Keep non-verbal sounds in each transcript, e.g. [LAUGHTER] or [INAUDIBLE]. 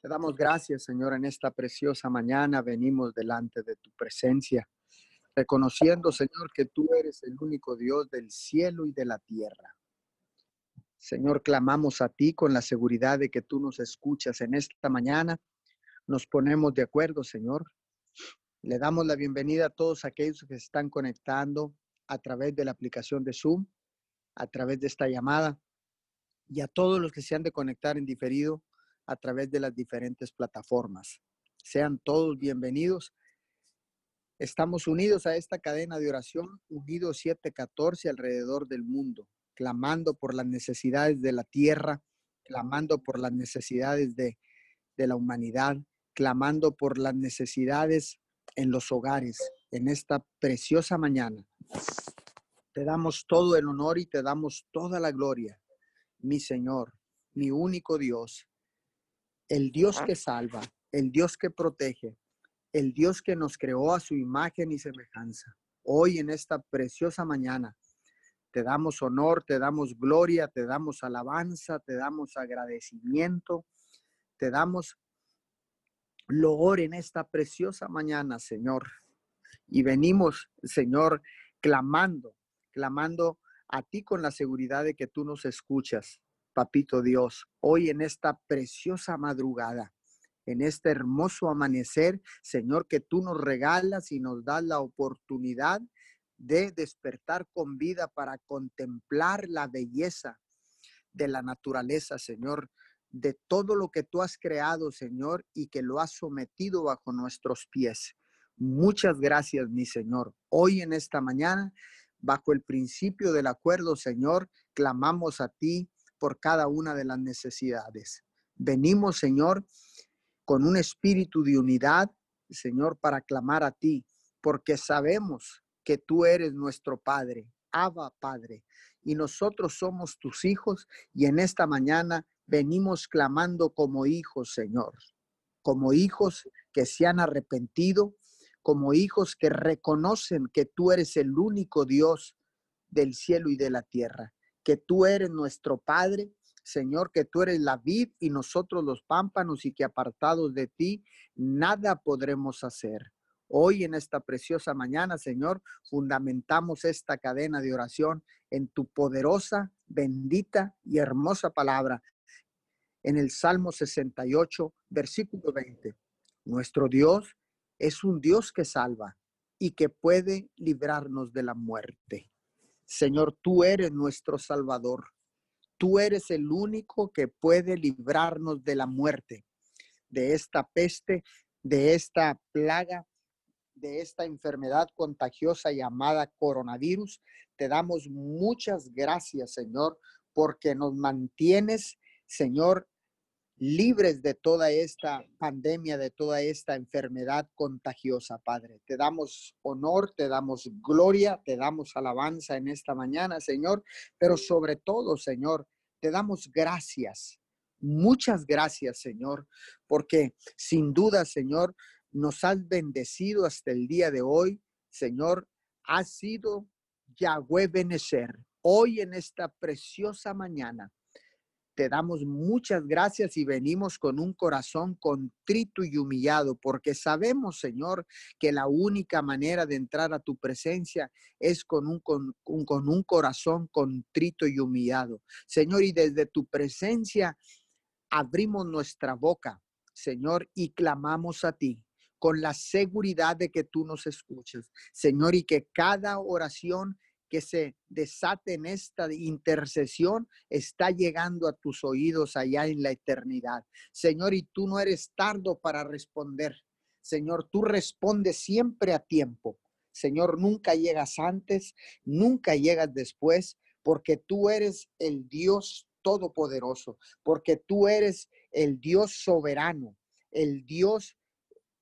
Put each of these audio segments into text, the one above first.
Te damos gracias, Señor, en esta preciosa mañana. Venimos delante de tu presencia, reconociendo, Señor, que tú eres el único Dios del cielo y de la tierra. Señor, clamamos a ti con la seguridad de que tú nos escuchas en esta mañana. Nos ponemos de acuerdo, Señor. Le damos la bienvenida a todos aquellos que se están conectando a través de la aplicación de Zoom, a través de esta llamada, y a todos los que se han de conectar en diferido a través de las diferentes plataformas. Sean todos bienvenidos. Estamos unidos a esta cadena de oración, unidos 714 alrededor del mundo, clamando por las necesidades de la tierra, clamando por las necesidades de, de la humanidad, clamando por las necesidades en los hogares en esta preciosa mañana. Te damos todo el honor y te damos toda la gloria, mi Señor, mi único Dios, el Dios que salva, el Dios que protege, el Dios que nos creó a su imagen y semejanza. Hoy en esta preciosa mañana te damos honor, te damos gloria, te damos alabanza, te damos agradecimiento, te damos loor en esta preciosa mañana, Señor. Y venimos, Señor, clamando, clamando a ti con la seguridad de que tú nos escuchas, Papito Dios, hoy en esta preciosa madrugada, en este hermoso amanecer, Señor, que tú nos regalas y nos das la oportunidad de despertar con vida para contemplar la belleza de la naturaleza, Señor, de todo lo que tú has creado, Señor, y que lo has sometido bajo nuestros pies. Muchas gracias, mi Señor. Hoy en esta mañana, bajo el principio del acuerdo, Señor, clamamos a ti por cada una de las necesidades. Venimos, Señor, con un espíritu de unidad, Señor, para clamar a ti, porque sabemos que tú eres nuestro Padre, Abba Padre, y nosotros somos tus hijos, y en esta mañana venimos clamando como hijos, Señor, como hijos que se han arrepentido, como hijos que reconocen que tú eres el único Dios del cielo y de la tierra que tú eres nuestro Padre, Señor, que tú eres la vid y nosotros los pámpanos y que apartados de ti nada podremos hacer. Hoy en esta preciosa mañana, Señor, fundamentamos esta cadena de oración en tu poderosa, bendita y hermosa palabra. En el Salmo 68, versículo 20. Nuestro Dios es un Dios que salva y que puede librarnos de la muerte. Señor, tú eres nuestro Salvador. Tú eres el único que puede librarnos de la muerte, de esta peste, de esta plaga, de esta enfermedad contagiosa llamada coronavirus. Te damos muchas gracias, Señor, porque nos mantienes, Señor, libres de toda esta pandemia, de toda esta enfermedad contagiosa, Padre. Te damos honor, te damos gloria, te damos alabanza en esta mañana, Señor, pero sobre todo, Señor, te damos gracias. Muchas gracias, Señor, porque sin duda, Señor, nos has bendecido hasta el día de hoy. Señor, ha sido Yahweh Benecer. Hoy en esta preciosa mañana te damos muchas gracias y venimos con un corazón contrito y humillado, porque sabemos, Señor, que la única manera de entrar a tu presencia es con un, con, con un corazón contrito y humillado. Señor, y desde tu presencia abrimos nuestra boca, Señor, y clamamos a ti con la seguridad de que tú nos escuchas, Señor, y que cada oración que se desate en esta intercesión está llegando a tus oídos allá en la eternidad. Señor, y tú no eres tardo para responder. Señor, tú respondes siempre a tiempo. Señor, nunca llegas antes, nunca llegas después, porque tú eres el Dios todopoderoso, porque tú eres el Dios soberano, el Dios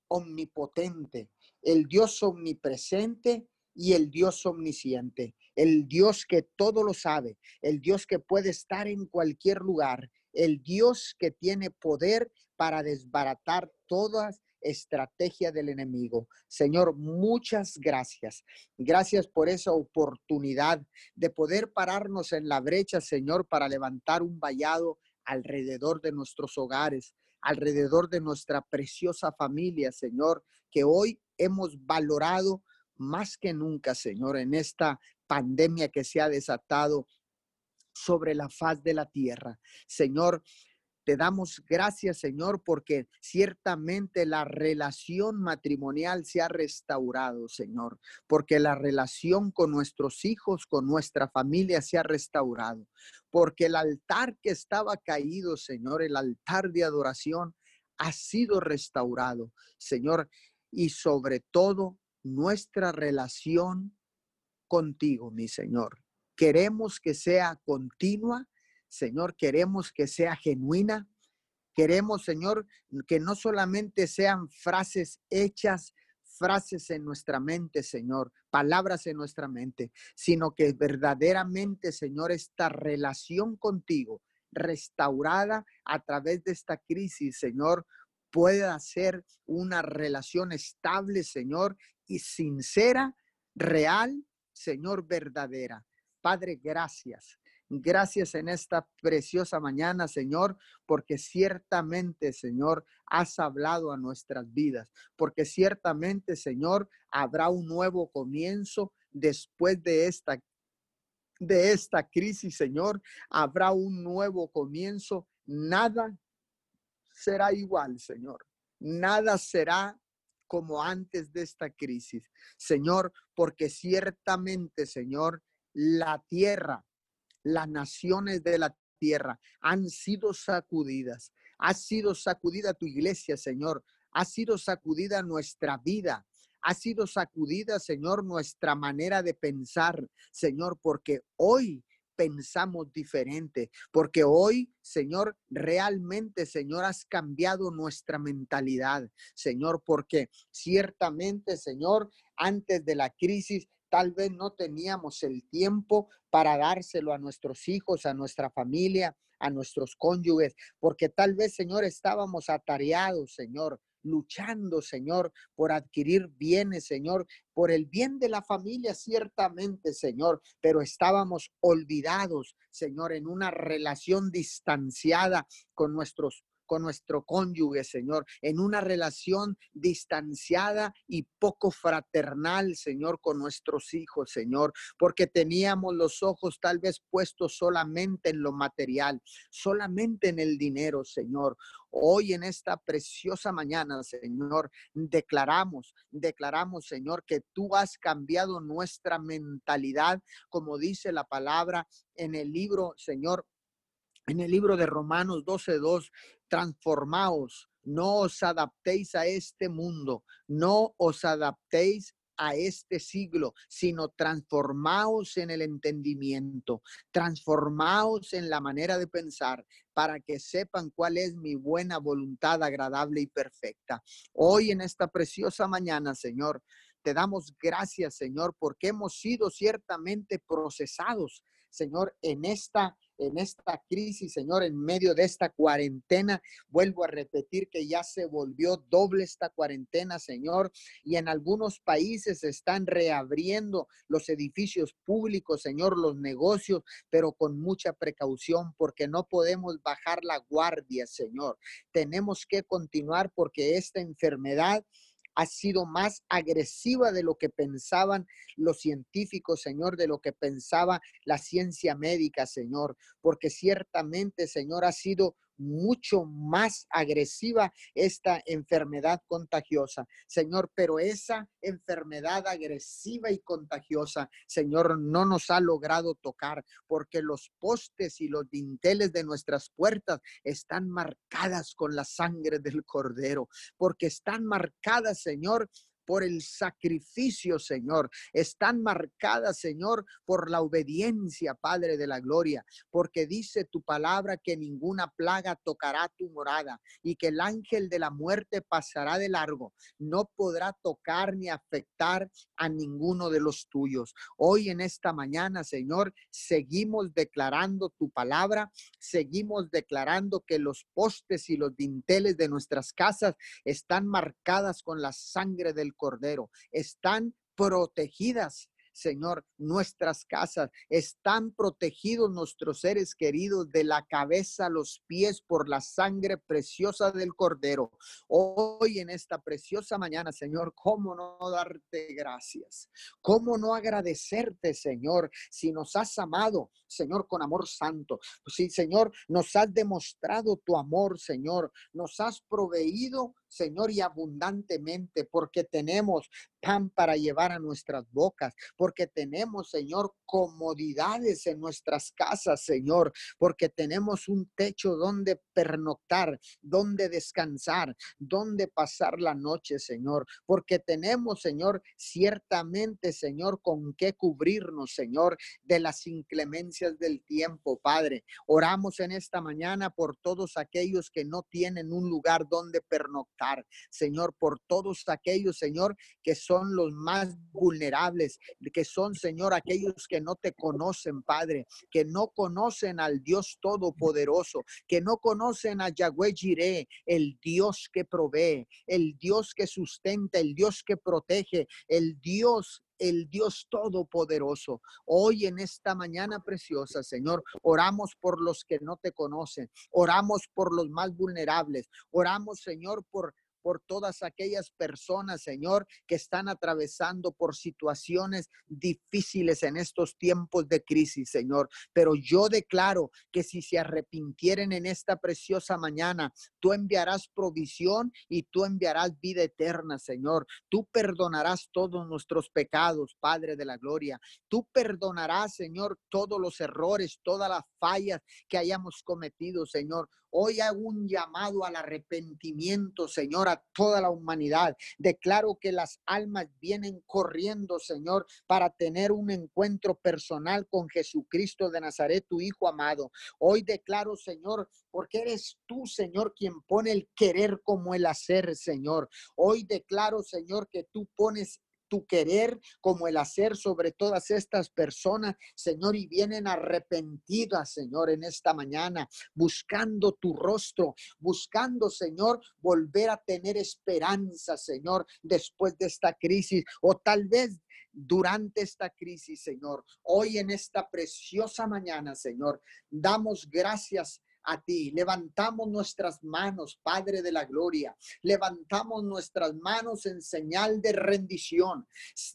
omnipotente, el Dios omnipresente y el Dios omnisciente, el Dios que todo lo sabe, el Dios que puede estar en cualquier lugar, el Dios que tiene poder para desbaratar todas estrategia del enemigo. Señor, muchas gracias. Gracias por esa oportunidad de poder pararnos en la brecha, Señor, para levantar un vallado alrededor de nuestros hogares, alrededor de nuestra preciosa familia, Señor, que hoy hemos valorado más que nunca, Señor, en esta pandemia que se ha desatado sobre la faz de la tierra. Señor, te damos gracias, Señor, porque ciertamente la relación matrimonial se ha restaurado, Señor, porque la relación con nuestros hijos, con nuestra familia se ha restaurado, porque el altar que estaba caído, Señor, el altar de adoración, ha sido restaurado, Señor, y sobre todo nuestra relación contigo, mi Señor. Queremos que sea continua, Señor, queremos que sea genuina. Queremos, Señor, que no solamente sean frases hechas, frases en nuestra mente, Señor, palabras en nuestra mente, sino que verdaderamente, Señor, esta relación contigo, restaurada a través de esta crisis, Señor, pueda ser una relación estable, Señor, y sincera, real, Señor, verdadera. Padre, gracias. Gracias en esta preciosa mañana, Señor, porque ciertamente, Señor, has hablado a nuestras vidas, porque ciertamente, Señor, habrá un nuevo comienzo después de esta de esta crisis, Señor, habrá un nuevo comienzo. Nada será igual, Señor. Nada será como antes de esta crisis, Señor, porque ciertamente, Señor, la tierra las naciones de la tierra han sido sacudidas. Ha sido sacudida tu iglesia, Señor. Ha sido sacudida nuestra vida. Ha sido sacudida, Señor, nuestra manera de pensar, Señor, porque hoy pensamos diferente, porque hoy, Señor, realmente, Señor, has cambiado nuestra mentalidad, Señor, porque ciertamente, Señor, antes de la crisis Tal vez no teníamos el tiempo para dárselo a nuestros hijos, a nuestra familia, a nuestros cónyuges, porque tal vez, Señor, estábamos atareados, Señor, luchando, Señor, por adquirir bienes, Señor, por el bien de la familia, ciertamente, Señor, pero estábamos olvidados, Señor, en una relación distanciada con nuestros con nuestro cónyuge, Señor, en una relación distanciada y poco fraternal, Señor, con nuestros hijos, Señor, porque teníamos los ojos tal vez puestos solamente en lo material, solamente en el dinero, Señor. Hoy en esta preciosa mañana, Señor, declaramos, declaramos, Señor, que tú has cambiado nuestra mentalidad, como dice la palabra en el libro, Señor, en el libro de Romanos 12:2, transformaos, no os adaptéis a este mundo, no os adaptéis a este siglo, sino transformaos en el entendimiento, transformaos en la manera de pensar para que sepan cuál es mi buena voluntad agradable y perfecta. Hoy en esta preciosa mañana, Señor, te damos gracias, Señor, porque hemos sido ciertamente procesados, Señor, en esta en esta crisis, Señor, en medio de esta cuarentena. Vuelvo a repetir que ya se volvió doble esta cuarentena, Señor, y en algunos países están reabriendo los edificios públicos, Señor, los negocios, pero con mucha precaución porque no podemos bajar la guardia, Señor. Tenemos que continuar porque esta enfermedad ha sido más agresiva de lo que pensaban los científicos, Señor, de lo que pensaba la ciencia médica, Señor, porque ciertamente, Señor, ha sido mucho más agresiva esta enfermedad contagiosa, Señor, pero esa enfermedad agresiva y contagiosa, Señor, no nos ha logrado tocar porque los postes y los dinteles de nuestras puertas están marcadas con la sangre del cordero, porque están marcadas, Señor, por el sacrificio, Señor. Están marcadas, Señor, por la obediencia, Padre de la Gloria, porque dice tu palabra que ninguna plaga tocará tu morada y que el ángel de la muerte pasará de largo. No podrá tocar ni afectar a ninguno de los tuyos. Hoy en esta mañana, Señor, seguimos declarando tu palabra, seguimos declarando que los postes y los dinteles de nuestras casas están marcadas con la sangre del Cordero, están protegidas Señor, nuestras casas. Están protegidos nuestros seres queridos de la cabeza a los pies por la sangre preciosa del Cordero. Hoy en esta preciosa mañana, Señor, ¿cómo no darte gracias? ¿Cómo no agradecerte, Señor, si nos has amado, Señor, con amor santo? Si, Señor, nos has demostrado tu amor, Señor, nos has proveído Señor, y abundantemente, porque tenemos pan para llevar a nuestras bocas, porque tenemos, Señor, comodidades en nuestras casas, Señor, porque tenemos un techo donde pernoctar, donde descansar, donde pasar la noche, Señor, porque tenemos, Señor, ciertamente, Señor, con qué cubrirnos, Señor, de las inclemencias del tiempo, Padre. Oramos en esta mañana por todos aquellos que no tienen un lugar donde pernoctar, Señor, por todos aquellos, Señor, que son los más vulnerables, que son, Señor, aquellos que no te conocen, Padre, que no conocen al Dios Todopoderoso, que no conocen a Yahweh Jireh, el Dios que provee, el Dios que sustenta, el Dios que protege, el Dios el Dios Todopoderoso. Hoy en esta mañana preciosa, Señor, oramos por los que no te conocen, oramos por los más vulnerables, oramos, Señor, por por todas aquellas personas, Señor, que están atravesando por situaciones difíciles en estos tiempos de crisis, Señor. Pero yo declaro que si se arrepintieren en esta preciosa mañana, tú enviarás provisión y tú enviarás vida eterna, Señor. Tú perdonarás todos nuestros pecados, Padre de la Gloria. Tú perdonarás, Señor, todos los errores, todas las fallas que hayamos cometido, Señor. Hoy hago un llamado al arrepentimiento, Señor, a toda la humanidad. Declaro que las almas vienen corriendo, Señor, para tener un encuentro personal con Jesucristo de Nazaret, tu Hijo amado. Hoy declaro, Señor, porque eres tú, Señor, quien pone el querer como el hacer, Señor. Hoy declaro, Señor, que tú pones tu querer como el hacer sobre todas estas personas, Señor, y vienen arrepentidas, Señor, en esta mañana, buscando tu rostro, buscando, Señor, volver a tener esperanza, Señor, después de esta crisis, o tal vez durante esta crisis, Señor. Hoy en esta preciosa mañana, Señor, damos gracias a ti. Levantamos nuestras manos, Padre de la Gloria. Levantamos nuestras manos en señal de rendición.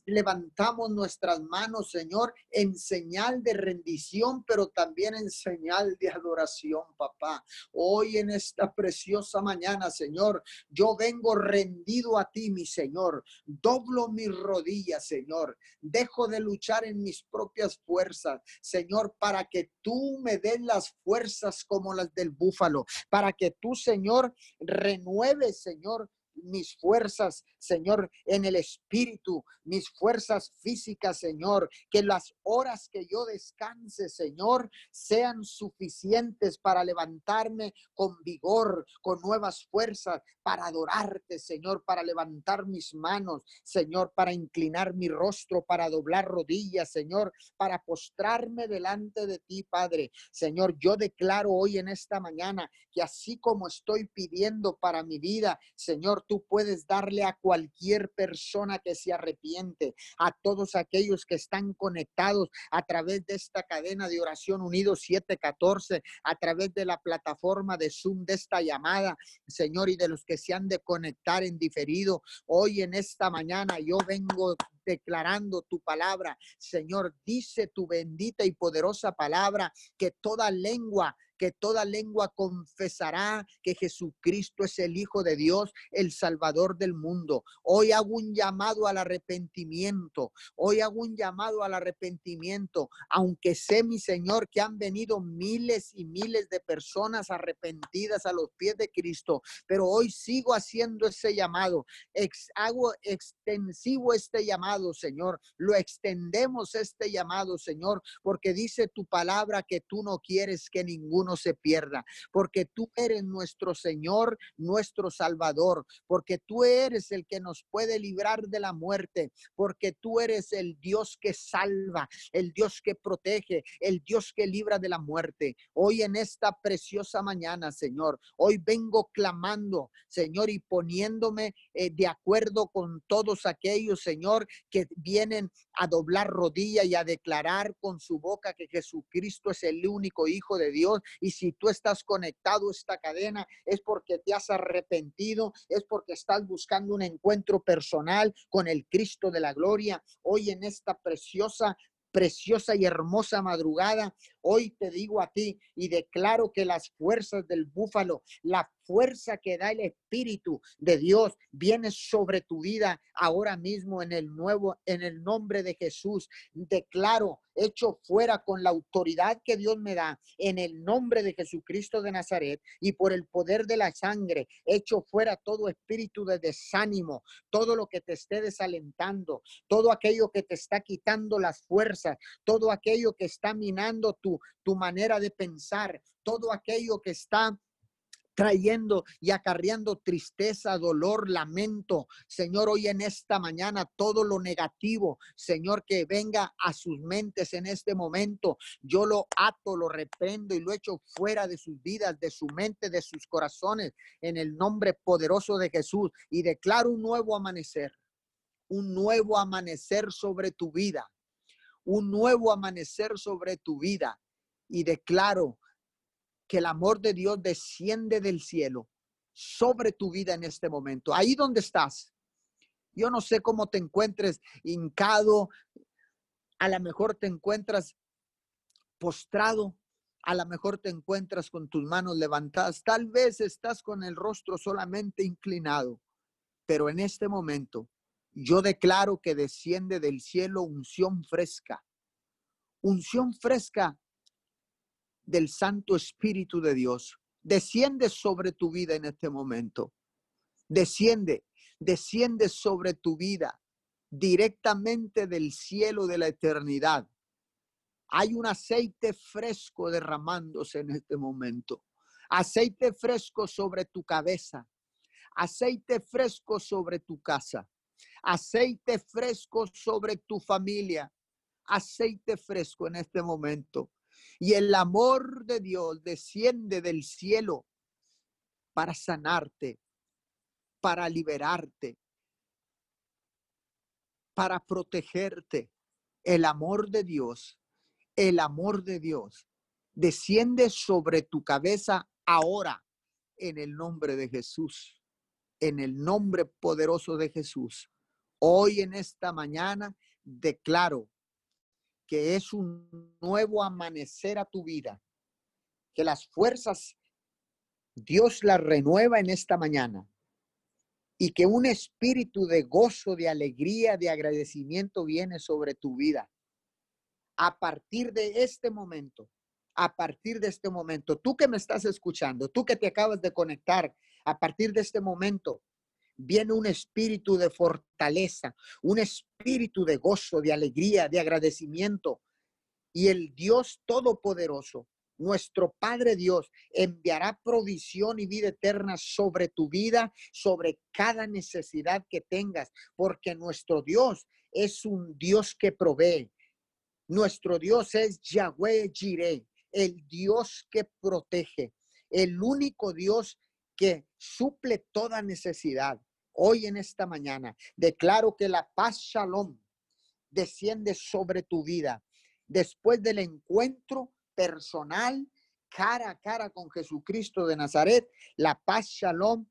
Levantamos nuestras manos, Señor, en señal de rendición, pero también en señal de adoración, papá. Hoy en esta preciosa mañana, Señor, yo vengo rendido a ti, mi Señor. Doblo mis rodillas, Señor. Dejo de luchar en mis propias fuerzas, Señor, para que tú me des las fuerzas como las del búfalo, para que tú, Señor, renueves, Señor, mis fuerzas, Señor, en el espíritu, mis fuerzas físicas, Señor, que las horas que yo descanse, Señor, sean suficientes para levantarme con vigor, con nuevas fuerzas, para adorarte, Señor, para levantar mis manos, Señor, para inclinar mi rostro, para doblar rodillas, Señor, para postrarme delante de ti, Padre. Señor, yo declaro hoy en esta mañana que así como estoy pidiendo para mi vida, Señor, tú puedes darle a cualquier persona que se arrepiente, a todos aquellos que están conectados a través de esta cadena de oración unido 714, a través de la plataforma de Zoom de esta llamada, Señor, y de los que se han de conectar en diferido. Hoy en esta mañana yo vengo declarando tu palabra. Señor, dice tu bendita y poderosa palabra que toda lengua que toda lengua confesará que Jesucristo es el Hijo de Dios, el Salvador del mundo. Hoy hago un llamado al arrepentimiento. Hoy hago un llamado al arrepentimiento, aunque sé, mi Señor, que han venido miles y miles de personas arrepentidas a los pies de Cristo, pero hoy sigo haciendo ese llamado. hago extensivo este llamado, Señor. Lo extendemos este llamado, Señor, porque dice tu palabra que tú no quieres que ninguno se pierda, porque tú eres nuestro Señor, nuestro Salvador, porque tú eres el que nos puede librar de la muerte, porque tú eres el Dios que salva, el Dios que protege, el Dios que libra de la muerte. Hoy en esta preciosa mañana, Señor, hoy vengo clamando, Señor, y poniéndome eh, de acuerdo con todos aquellos, Señor, que vienen a doblar rodilla y a declarar con su boca que Jesucristo es el único Hijo de Dios. Y si tú estás conectado a esta cadena, es porque te has arrepentido, es porque estás buscando un encuentro personal con el Cristo de la gloria. Hoy en esta preciosa preciosa y hermosa madrugada, hoy te digo a ti y declaro que las fuerzas del búfalo, la fuerza que da el Espíritu de Dios viene sobre tu vida ahora mismo en el nuevo, en el nombre de Jesús. Declaro, hecho fuera con la autoridad que Dios me da, en el nombre de Jesucristo de Nazaret y por el poder de la sangre, hecho fuera todo espíritu de desánimo, todo lo que te esté desalentando, todo aquello que te está quitando las fuerzas, todo aquello que está minando tu, tu manera de pensar, todo aquello que está trayendo y acarreando tristeza, dolor, lamento. Señor, hoy en esta mañana todo lo negativo, Señor, que venga a sus mentes en este momento, yo lo ato, lo reprendo y lo echo fuera de sus vidas, de su mente, de sus corazones, en el nombre poderoso de Jesús y declaro un nuevo amanecer, un nuevo amanecer sobre tu vida, un nuevo amanecer sobre tu vida y declaro que el amor de Dios desciende del cielo sobre tu vida en este momento. Ahí donde estás. Yo no sé cómo te encuentres hincado, a lo mejor te encuentras postrado, a lo mejor te encuentras con tus manos levantadas, tal vez estás con el rostro solamente inclinado, pero en este momento yo declaro que desciende del cielo unción fresca, unción fresca del Santo Espíritu de Dios. Desciende sobre tu vida en este momento. Desciende, desciende sobre tu vida directamente del cielo de la eternidad. Hay un aceite fresco derramándose en este momento. Aceite fresco sobre tu cabeza. Aceite fresco sobre tu casa. Aceite fresco sobre tu familia. Aceite fresco en este momento. Y el amor de Dios desciende del cielo para sanarte, para liberarte, para protegerte. El amor de Dios, el amor de Dios desciende sobre tu cabeza ahora en el nombre de Jesús, en el nombre poderoso de Jesús. Hoy en esta mañana declaro que es un nuevo amanecer a tu vida, que las fuerzas Dios las renueva en esta mañana y que un espíritu de gozo, de alegría, de agradecimiento viene sobre tu vida. A partir de este momento, a partir de este momento, tú que me estás escuchando, tú que te acabas de conectar, a partir de este momento, viene un espíritu de fortaleza, un espíritu de gozo, de alegría, de agradecimiento. Y el Dios Todopoderoso, nuestro Padre Dios, enviará provisión y vida eterna sobre tu vida, sobre cada necesidad que tengas, porque nuestro Dios es un Dios que provee. Nuestro Dios es Yahweh Jireh, el Dios que protege, el único Dios que suple toda necesidad. Hoy en esta mañana declaro que la paz shalom desciende sobre tu vida después del encuentro personal cara a cara con Jesucristo de Nazaret. La paz shalom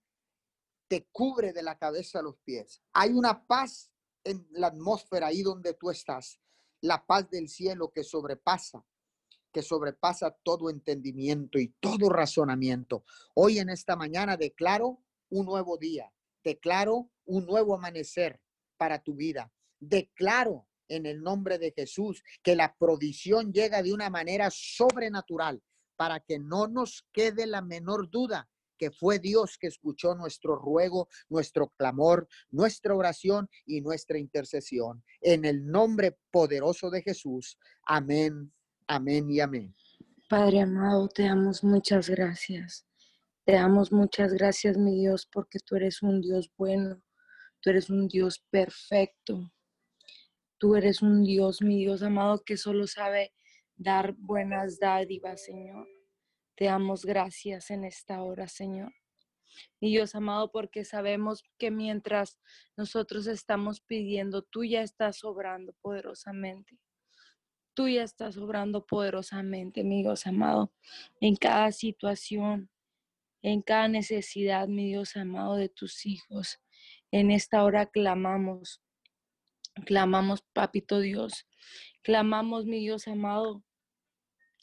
te cubre de la cabeza a los pies. Hay una paz en la atmósfera ahí donde tú estás. La paz del cielo que sobrepasa que sobrepasa todo entendimiento y todo razonamiento. Hoy en esta mañana declaro un nuevo día, declaro un nuevo amanecer para tu vida. Declaro en el nombre de Jesús que la provisión llega de una manera sobrenatural para que no nos quede la menor duda que fue Dios que escuchó nuestro ruego, nuestro clamor, nuestra oración y nuestra intercesión. En el nombre poderoso de Jesús. Amén Amén y amén. Padre amado, te damos muchas gracias. Te damos muchas gracias, mi Dios, porque tú eres un Dios bueno, tú eres un Dios perfecto. Tú eres un Dios, mi Dios amado, que solo sabe dar buenas dádivas, Señor. Te damos gracias en esta hora, Señor. Mi Dios amado, porque sabemos que mientras nosotros estamos pidiendo, tú ya estás obrando poderosamente. Tú ya estás obrando poderosamente, mi Dios amado, en cada situación, en cada necesidad, mi Dios amado, de tus hijos. En esta hora clamamos, clamamos, papito Dios, clamamos, mi Dios amado,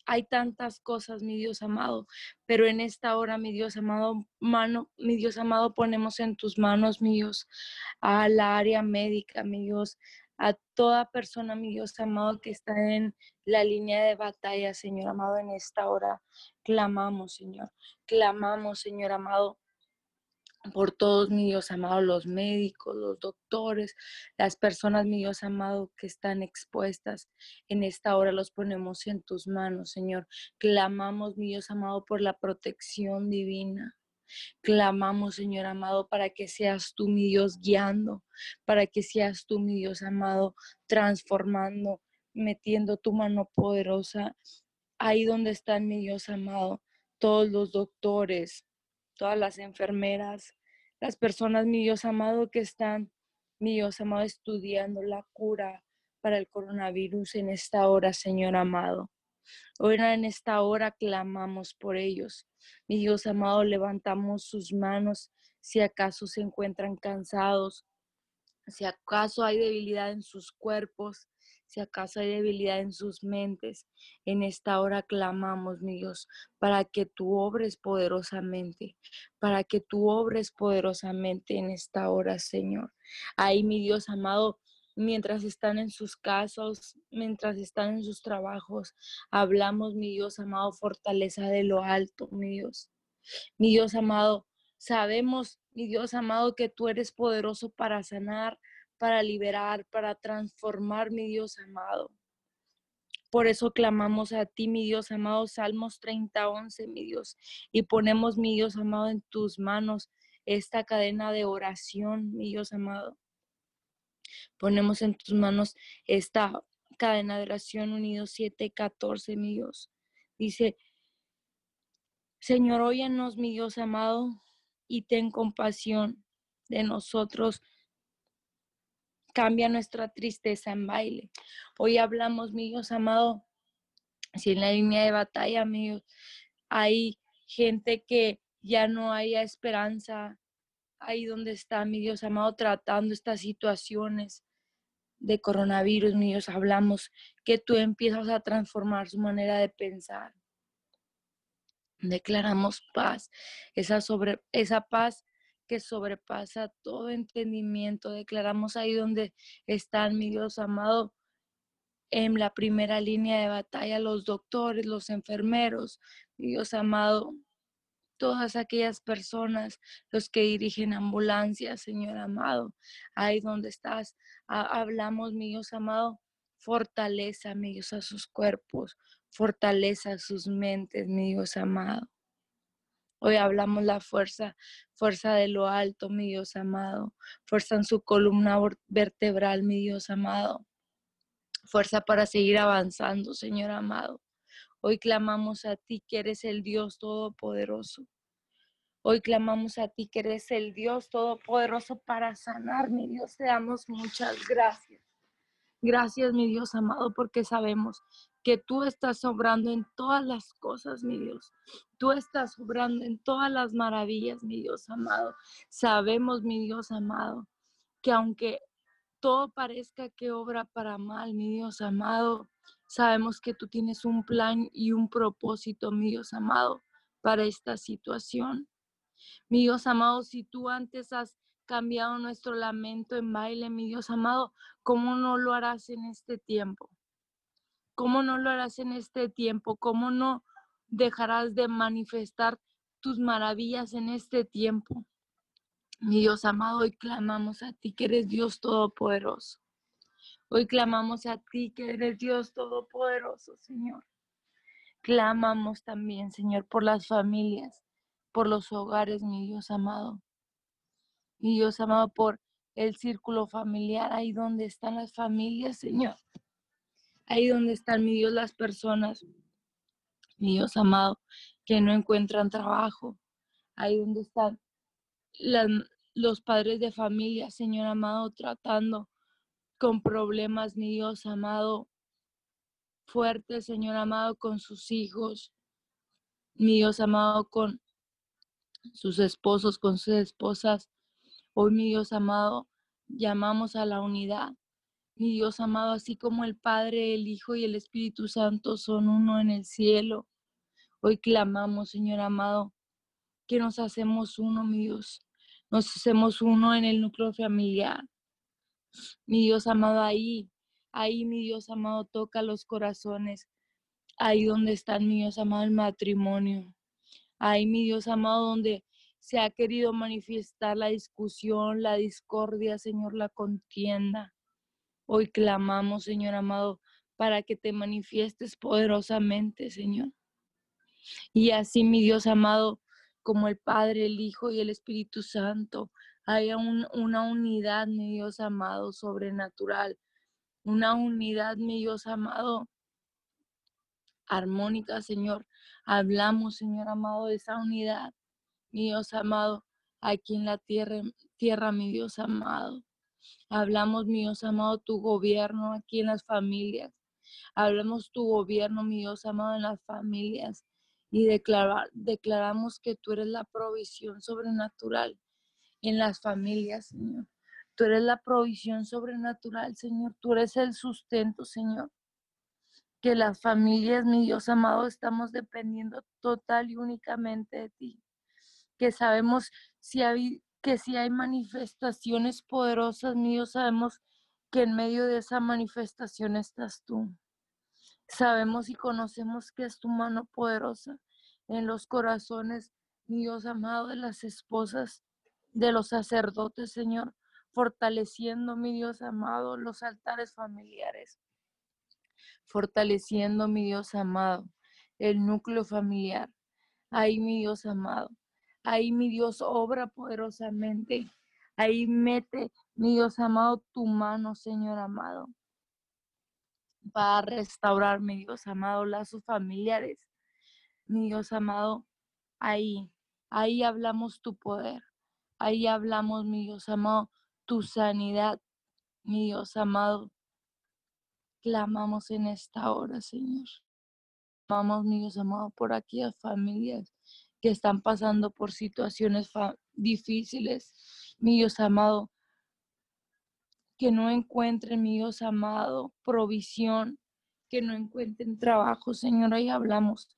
hay tantas cosas, mi Dios amado, pero en esta hora, mi Dios amado, mano, mi Dios amado, ponemos en tus manos, mi Dios, a la área médica, mi Dios, a toda persona, mi Dios amado, que está en la línea de batalla, Señor amado, en esta hora. Clamamos, Señor. Clamamos, Señor amado, por todos, mi Dios amado, los médicos, los doctores, las personas, mi Dios amado, que están expuestas. En esta hora los ponemos en tus manos, Señor. Clamamos, mi Dios amado, por la protección divina. Clamamos, Señor amado, para que seas tú, mi Dios, guiando, para que seas tú, mi Dios amado, transformando, metiendo tu mano poderosa ahí donde están, mi Dios amado, todos los doctores, todas las enfermeras, las personas, mi Dios amado, que están, mi Dios amado, estudiando la cura para el coronavirus en esta hora, Señor amado. Hoy en esta hora clamamos por ellos. Mi Dios amado, levantamos sus manos si acaso se encuentran cansados, si acaso hay debilidad en sus cuerpos, si acaso hay debilidad en sus mentes, en esta hora clamamos, mi Dios, para que tú obres poderosamente, para que tú obres poderosamente en esta hora, Señor. Ahí, mi Dios amado, mientras están en sus casos, mientras están en sus trabajos, hablamos, mi Dios amado, fortaleza de lo alto, mi Dios. Mi Dios amado, sabemos, mi Dios amado, que tú eres poderoso para sanar, para liberar, para transformar, mi Dios amado. Por eso clamamos a ti, mi Dios amado, Salmos 30, 11, mi Dios, y ponemos, mi Dios amado, en tus manos esta cadena de oración, mi Dios amado. Ponemos en tus manos esta cadena de oración unidos 7, 14, mi Dios. Dice, Señor, óyenos, mi Dios amado, y ten compasión de nosotros cambia nuestra tristeza en baile. Hoy hablamos, mi Dios amado, si en la línea de batalla, amigos, hay gente que ya no haya esperanza, ahí donde está, mi Dios amado, tratando estas situaciones de coronavirus, mi Dios, hablamos que tú empiezas a transformar su manera de pensar. Declaramos paz, esa, sobre, esa paz que sobrepasa todo entendimiento. Declaramos ahí donde están, mi Dios amado, en la primera línea de batalla, los doctores, los enfermeros, mi Dios amado, todas aquellas personas, los que dirigen ambulancias, Señor amado, ahí donde estás, hablamos, mi Dios amado, fortaleza, mi Dios, a sus cuerpos, fortaleza a sus mentes, mi Dios amado. Hoy hablamos la fuerza, fuerza de lo alto, mi Dios amado. Fuerza en su columna vertebral, mi Dios amado. Fuerza para seguir avanzando, Señor amado. Hoy clamamos a ti que eres el Dios todopoderoso. Hoy clamamos a ti que eres el Dios todopoderoso para sanar, mi Dios. Te damos muchas gracias. Gracias, mi Dios amado, porque sabemos que tú estás obrando en todas las cosas, mi Dios. Tú estás obrando en todas las maravillas, mi Dios amado. Sabemos, mi Dios amado, que aunque todo parezca que obra para mal, mi Dios amado, sabemos que tú tienes un plan y un propósito, mi Dios amado, para esta situación. Mi Dios amado, si tú antes has cambiado nuestro lamento en baile, mi Dios amado, ¿cómo no lo harás en este tiempo? ¿Cómo no lo harás en este tiempo? ¿Cómo no dejarás de manifestar tus maravillas en este tiempo? Mi Dios amado, hoy clamamos a ti que eres Dios todopoderoso. Hoy clamamos a ti que eres Dios todopoderoso, Señor. Clamamos también, Señor, por las familias, por los hogares, mi Dios amado mi Dios amado, por el círculo familiar, ahí donde están las familias, Señor. Ahí donde están, mi Dios, las personas, mi Dios amado, que no encuentran trabajo. Ahí donde están los padres de familia, Señor amado, tratando con problemas, mi Dios amado, fuerte, Señor amado, con sus hijos, mi Dios amado, con sus esposos, con sus esposas. Hoy, mi Dios amado, llamamos a la unidad. Mi Dios amado, así como el Padre, el Hijo y el Espíritu Santo son uno en el cielo. Hoy clamamos, Señor amado, que nos hacemos uno, mi Dios. Nos hacemos uno en el núcleo familiar. Mi Dios amado, ahí, ahí, mi Dios amado, toca los corazones. Ahí donde está, mi Dios amado, el matrimonio. Ahí, mi Dios amado, donde se ha querido manifestar la discusión, la discordia, Señor, la contienda. Hoy clamamos, Señor amado, para que te manifiestes poderosamente, Señor. Y así, mi Dios amado, como el Padre, el Hijo y el Espíritu Santo, haya una unidad, mi Dios amado, sobrenatural. Una unidad, mi Dios amado, armónica, Señor. Hablamos, Señor amado, de esa unidad mi Dios amado, aquí en la tierra, tierra, mi Dios amado. Hablamos, mi Dios amado, tu gobierno aquí en las familias. Hablamos tu gobierno, mi Dios amado, en las familias. Y declarar, declaramos que tú eres la provisión sobrenatural en las familias, Señor. Tú eres la provisión sobrenatural, Señor. Tú eres el sustento, Señor. Que las familias, mi Dios amado, estamos dependiendo total y únicamente de ti que sabemos si hay, que si hay manifestaciones poderosas, mío, sabemos que en medio de esa manifestación estás tú. Sabemos y conocemos que es tu mano poderosa en los corazones, mi Dios amado, de las esposas, de los sacerdotes, Señor, fortaleciendo, mi Dios amado, los altares familiares, fortaleciendo, mi Dios amado, el núcleo familiar. Ahí, mi Dios amado, Ahí mi Dios obra poderosamente. Ahí mete, mi Dios amado, tu mano, Señor amado. Para restaurar, mi Dios amado, lazos familiares. Mi Dios amado, ahí, ahí hablamos tu poder. Ahí hablamos, mi Dios amado, tu sanidad. Mi Dios amado, clamamos en esta hora, Señor. Clamamos, mi Dios amado, por aquellas familias que están pasando por situaciones difíciles, mi Dios amado, que no encuentren, mi Dios amado, provisión, que no encuentren trabajo, Señor, ahí hablamos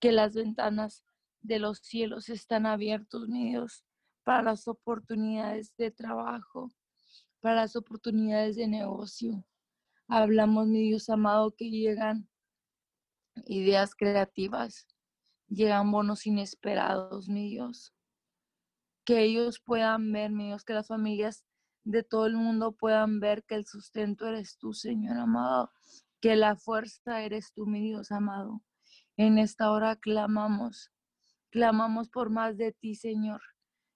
que las ventanas de los cielos están abiertos, mi Dios, para las oportunidades de trabajo, para las oportunidades de negocio. Hablamos, mi Dios amado, que llegan ideas creativas, llegan bonos inesperados, mi Dios. Que ellos puedan ver, mi Dios, que las familias de todo el mundo puedan ver que el sustento eres tú, Señor amado, que la fuerza eres tú, mi Dios amado. En esta hora clamamos, clamamos por más de ti, Señor.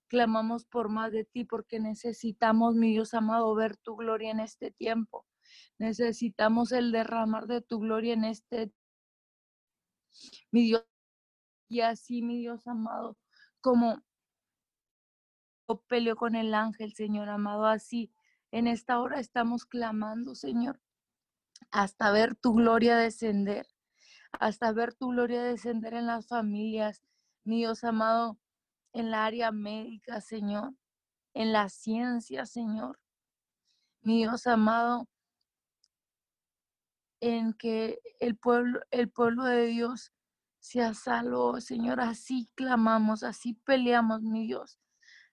Clamamos por más de ti porque necesitamos, mi Dios amado, ver tu gloria en este tiempo. Necesitamos el derramar de tu gloria en este mi Dios y así, mi Dios amado, como yo peleo con el ángel, Señor amado, así en esta hora estamos clamando, Señor, hasta ver tu gloria descender, hasta ver tu gloria descender en las familias, mi Dios amado, en la área médica, Señor, en la ciencia, Señor. Mi Dios amado, en que el pueblo, el pueblo de Dios sea salvo, Señor. Así clamamos, así peleamos, mi Dios,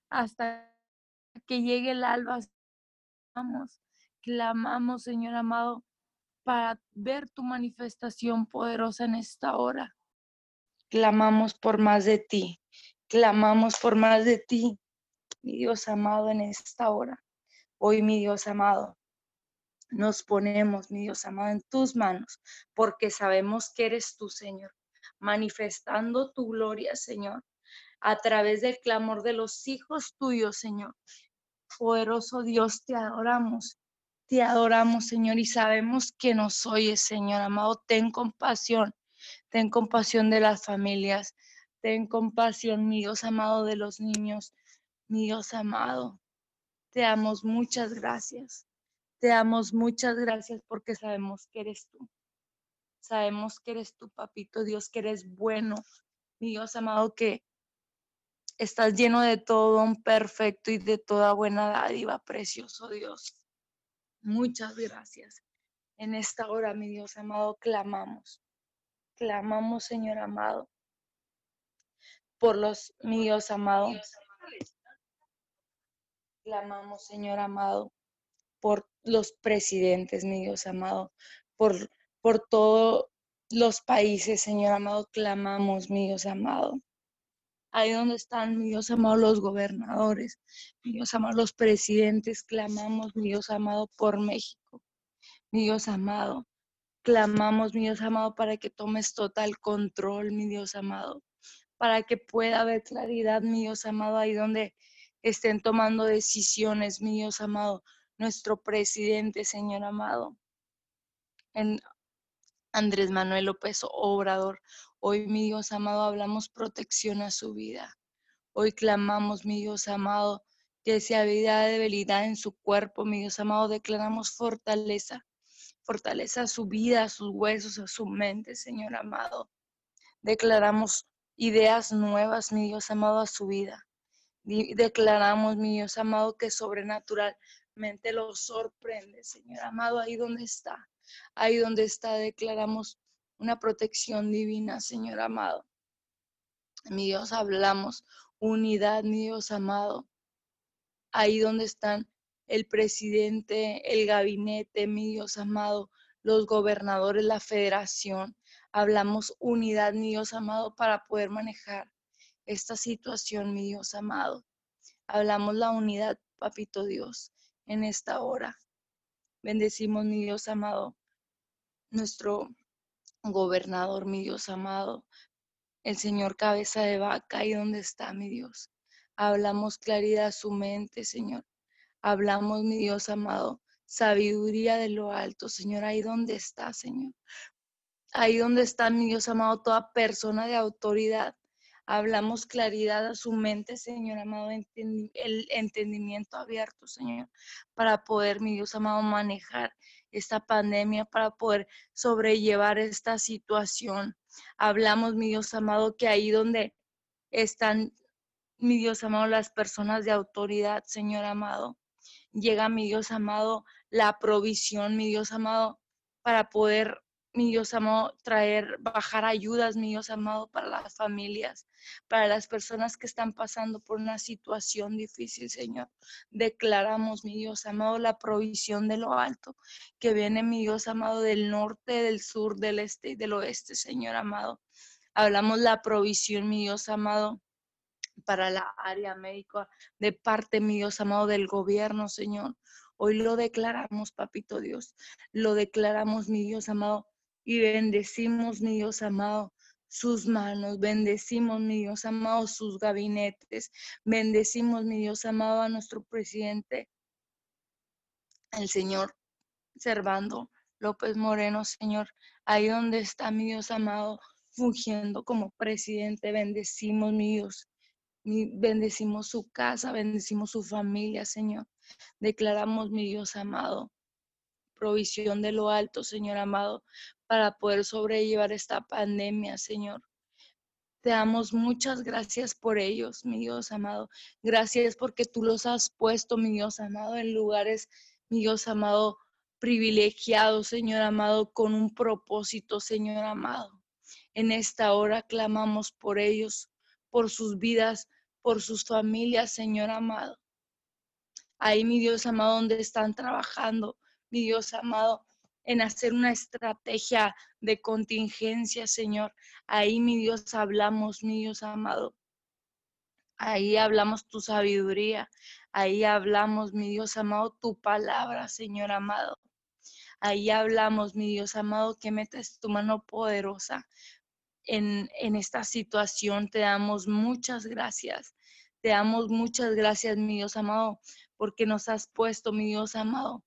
hasta que llegue el alba. Clamamos, clamamos, Señor amado, para ver tu manifestación poderosa en esta hora. Clamamos por más de ti, clamamos por más de ti, mi Dios amado, en esta hora. Hoy, mi Dios amado, nos ponemos, mi Dios amado, en tus manos, porque sabemos que eres tú, Señor manifestando tu gloria, Señor, a través del clamor de los hijos tuyos, Señor. Poderoso Dios, te adoramos. Te adoramos, Señor, y sabemos que nos oyes, Señor amado. Ten compasión, ten compasión de las familias, ten compasión, mi Dios amado, de los niños. mi Dios amado. Te damos muchas gracias. Te damos muchas gracias porque sabemos que eres tú. Sabemos que eres tu papito Dios, que eres bueno, mi Dios amado, que estás lleno de todo un perfecto y de toda buena dádiva, precioso Dios. Muchas gracias. En esta hora, mi Dios amado, clamamos. Clamamos, Señor amado, por los, mi Dios amado. Clamamos, Señor amado, por los presidentes, mi Dios amado, por, por todos los países, Señor amado, clamamos, mi Dios amado. Ahí donde están, mi Dios amado, los gobernadores, mi Dios amado, los presidentes, clamamos, mi Dios amado, por México. Mi Dios amado, clamamos, mi Dios amado, para que tomes total control, mi Dios amado, para que pueda haber claridad, mi Dios amado, ahí donde estén tomando decisiones, mi Dios amado, nuestro presidente, Señor amado, en Andrés Manuel López Obrador. Hoy, mi Dios amado, hablamos protección a su vida. Hoy clamamos, mi Dios amado, que si había debilidad en su cuerpo, mi Dios amado, declaramos fortaleza. Fortaleza a su vida, a sus huesos, a su mente, Señor amado. Declaramos ideas nuevas, mi Dios amado, a su vida. Declaramos, mi Dios amado, que sobrenaturalmente lo sorprende, Señor amado, ahí donde está. Ahí donde está, declaramos una protección divina, Señor amado. Mi Dios, hablamos unidad, mi Dios amado. Ahí donde están el presidente, el gabinete, mi Dios amado, los gobernadores, la federación. Hablamos unidad, mi Dios amado, para poder manejar esta situación, mi Dios amado. Hablamos la unidad, papito Dios, en esta hora. Bendecimos, mi Dios amado, nuestro gobernador, mi Dios amado, el Señor cabeza de vaca, ahí donde está, mi Dios. Hablamos claridad a su mente, Señor. Hablamos, mi Dios amado, sabiduría de lo alto, Señor, ahí donde está, Señor. Ahí donde está, mi Dios amado, toda persona de autoridad Hablamos claridad a su mente, Señor amado, el entendimiento abierto, Señor, para poder, mi Dios amado, manejar esta pandemia, para poder sobrellevar esta situación. Hablamos, mi Dios amado, que ahí donde están, mi Dios amado, las personas de autoridad, Señor amado, llega, mi Dios amado, la provisión, mi Dios amado, para poder mi Dios amado, traer, bajar ayudas, mi Dios amado, para las familias, para las personas que están pasando por una situación difícil, Señor. Declaramos, mi Dios amado, la provisión de lo alto, que viene, mi Dios amado, del norte, del sur, del este y del oeste, Señor amado. Hablamos la provisión, mi Dios amado, para la área médica de parte, mi Dios amado, del gobierno, Señor. Hoy lo declaramos, papito Dios. Lo declaramos, mi Dios amado, y bendecimos, mi Dios amado, sus manos, bendecimos, mi Dios amado, sus gabinetes, bendecimos, mi Dios amado, a nuestro presidente, el Señor Servando López Moreno, Señor, ahí donde está mi Dios amado, fungiendo como presidente, bendecimos, mi Dios, bendecimos su casa, bendecimos su familia, Señor. Declaramos, mi Dios amado, provisión de lo alto, Señor amado, para poder sobrellevar esta pandemia, Señor. Te damos muchas gracias por ellos, mi Dios amado. Gracias porque tú los has puesto, mi Dios amado, en lugares, mi Dios amado, privilegiados, Señor amado, con un propósito, Señor amado. En esta hora clamamos por ellos, por sus vidas, por sus familias, Señor amado. Ahí, mi Dios amado, donde están trabajando, mi Dios amado, en hacer una estrategia de contingencia, Señor. Ahí, mi Dios, hablamos, mi Dios amado. Ahí hablamos tu sabiduría. Ahí hablamos, mi Dios amado, tu palabra, Señor amado. Ahí hablamos, mi Dios amado, que metes tu mano poderosa en, en esta situación. Te damos muchas gracias. Te damos muchas gracias, mi Dios amado, porque nos has puesto, mi Dios amado,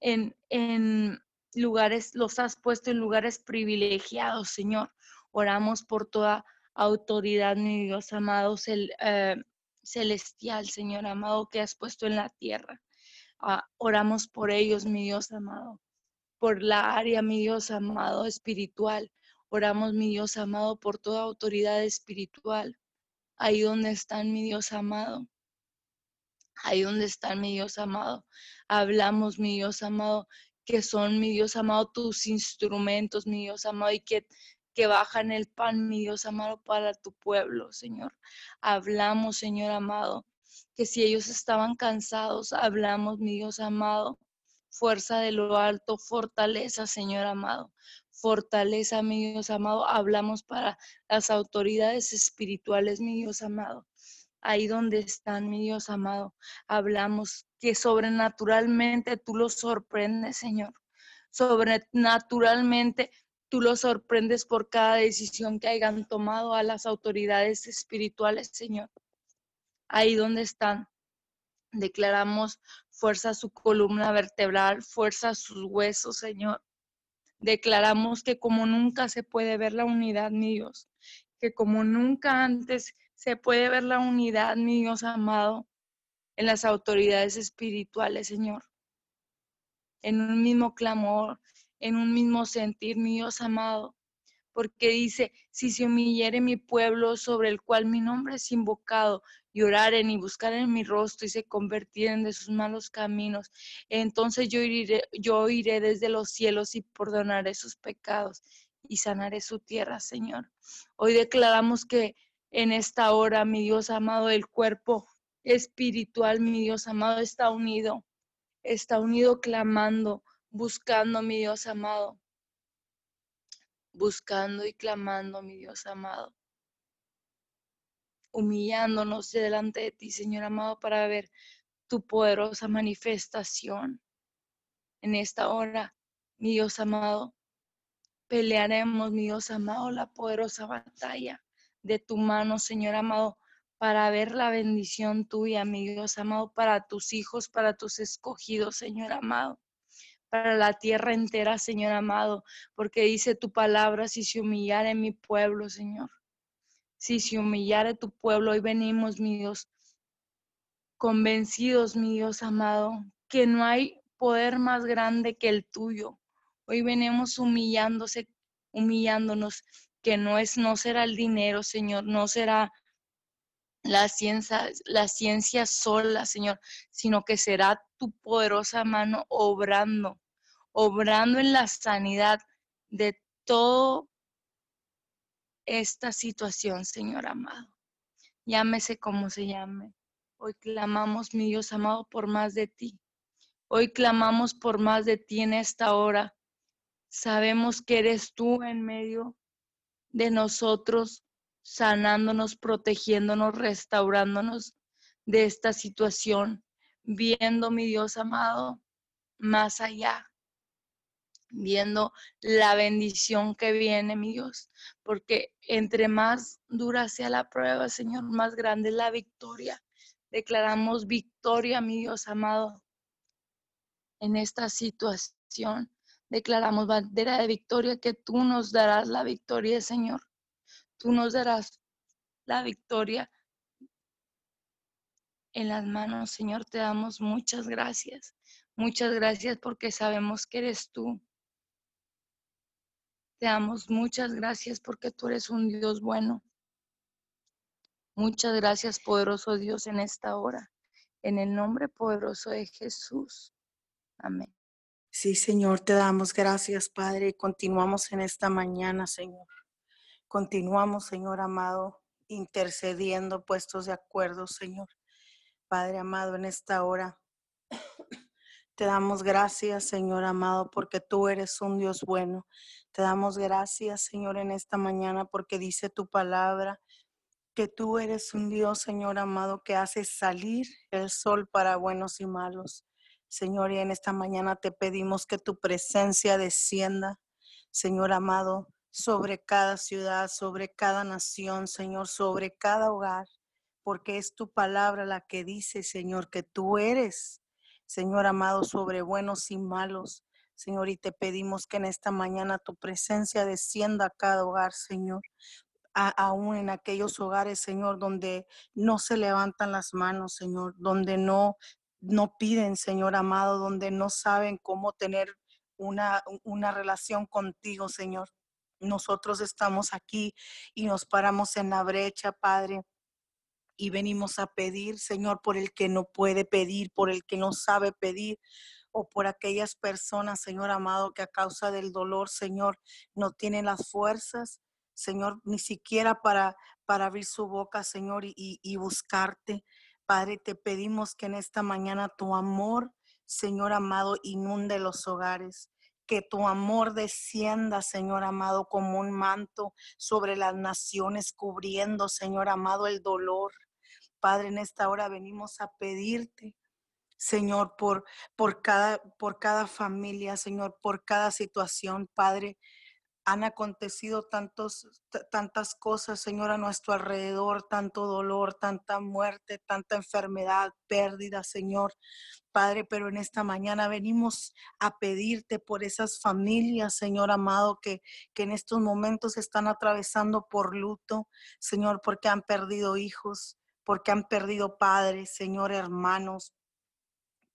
en, en, lugares, los has puesto en lugares privilegiados, Señor. Oramos por toda autoridad, mi Dios amados, el, eh, celestial, Señor amado, que has puesto en la tierra. Ah, oramos por ellos, mi Dios amado, por la área, mi Dios amado, espiritual. Oramos, mi Dios amado, por toda autoridad espiritual. Ahí donde están, mi Dios amado. Ahí donde están, mi Dios amado. Hablamos, mi Dios amado, que son, mi Dios amado, tus instrumentos, mi Dios amado, y que que bajan el pan, mi Dios amado, para tu pueblo, Señor. Hablamos, Señor amado, que si ellos estaban cansados, hablamos, mi Dios amado, fuerza de lo alto, fortaleza, Señor amado. Fortaleza, mi Dios amado. Hablamos para las autoridades espirituales, mi Dios amado. Ahí donde están, mi Dios amado. Hablamos que sobrenaturalmente tú los sorprendes, Señor. Sobrenaturalmente Tú los sorprendes por cada decisión que hayan tomado a las autoridades espirituales, Señor. Ahí donde están, declaramos fuerza a su columna vertebral, fuerza a sus huesos, Señor. Declaramos que como nunca se puede ver la unidad, mi Dios, que como nunca antes se puede ver la unidad, mi Dios amado, en las autoridades espirituales, Señor. En un mismo clamor, en un mismo sentir, mi Dios amado, porque dice, si se humillare mi pueblo sobre el cual mi nombre es invocado, y oraren y buscaren mi rostro y se convirtieren de sus malos caminos, entonces yo iré, yo iré desde los cielos y perdonaré sus pecados y sanaré su tierra, Señor. Hoy declaramos que en esta hora, mi Dios amado, el cuerpo espiritual, mi Dios amado, está unido, está unido clamando buscando, mi Dios amado, buscando y clamando, mi Dios amado, humillándonos delante de ti, Señor amado, para ver tu poderosa manifestación en esta hora, mi Dios amado. Pelearemos, mi Dios amado, la poderosa batalla de tu mano, Señor amado, para ver la bendición tuya, mi Dios amado, para tus hijos, para tus escogidos, Señor amado para la tierra entera, Señor amado, porque dice tu palabra, si se humillare mi pueblo, Señor, si se humillare tu pueblo, hoy venimos, mi Dios, convencidos, mi Dios amado, que no hay poder más grande que el tuyo. Hoy venimos humillándose, humillándonos, que no es, no será el dinero, Señor, no será la ciencia, la ciencia sola, Señor, sino que será tu poderosa mano obrando, obrando en la sanidad de toda esta situación, Señor amado. Llámese como se llame. Hoy clamamos, mi Dios amado, por más de ti. Hoy clamamos por más de ti en esta hora. Sabemos que eres tú en medio de nosotros sanándonos, protegiéndonos, restaurándonos de esta situación, viendo, mi Dios amado, más allá, viendo la bendición que viene, mi Dios, porque entre más dura sea la prueba, Señor, más grande es la victoria. Declaramos victoria, mi Dios amado, en esta situación. Declaramos bandera de victoria que tú nos darás la victoria, Señor tú nos darás la victoria en las manos, Señor. Te damos muchas gracias. Muchas gracias porque sabemos que eres tú. Te damos muchas gracias porque tú eres un Dios bueno. Muchas gracias, poderoso Dios, en esta hora. En el nombre poderoso de Jesús. Amén. Sí, Señor, te damos gracias, Padre. Continuamos en esta mañana, Señor. Continuamos, Señor amado, intercediendo, puestos de acuerdo, Señor. Padre amado, en esta hora te damos gracias, Señor amado, porque tú eres un Dios bueno. Te damos gracias, Señor, en esta mañana, porque dice tu palabra que tú eres un Dios, Señor amado, que hace salir el sol para buenos y malos. Señor, y en esta mañana te pedimos que tu presencia descienda, Señor amado, sobre cada ciudad, sobre cada nación, Señor, sobre cada hogar, porque es tu palabra la que dice, Señor, que tú eres, Señor amado, sobre buenos y malos. Señor, y te pedimos que en esta mañana tu presencia descienda a cada hogar, Señor. aún en aquellos hogares, Señor, donde no se levantan las manos, Señor, donde no, no piden, Señor amado, donde no saben cómo tener una, una relación contigo, Señor. Nosotros estamos aquí y nos paramos en la brecha, Padre y venimos a pedir, Señor, por el que no puede pedir, por el que no sabe pedir, o por aquellas personas, Señor amado, que a causa del dolor, Señor, no tienen las fuerzas, Señor, ni siquiera para, para abrir su boca, Señor, y, y buscarte. Padre, te pedimos que en esta mañana tu amor, Señor amado, inunde los hogares que tu amor descienda, Señor amado, como un manto sobre las naciones, cubriendo, Señor amado, el dolor. Padre, en esta hora venimos a pedirte, Señor, por, por, cada, por cada familia, Señor, por cada situación, Padre. Han acontecido tantos, tantas cosas, Señor, a nuestro alrededor, tanto dolor, tanta muerte, tanta enfermedad, pérdida, Señor. Padre, pero en esta mañana venimos a pedirte por esas familias, Señor amado, que, que en estos momentos están atravesando por luto, Señor, porque han perdido hijos, porque han perdido padres, Señor, hermanos,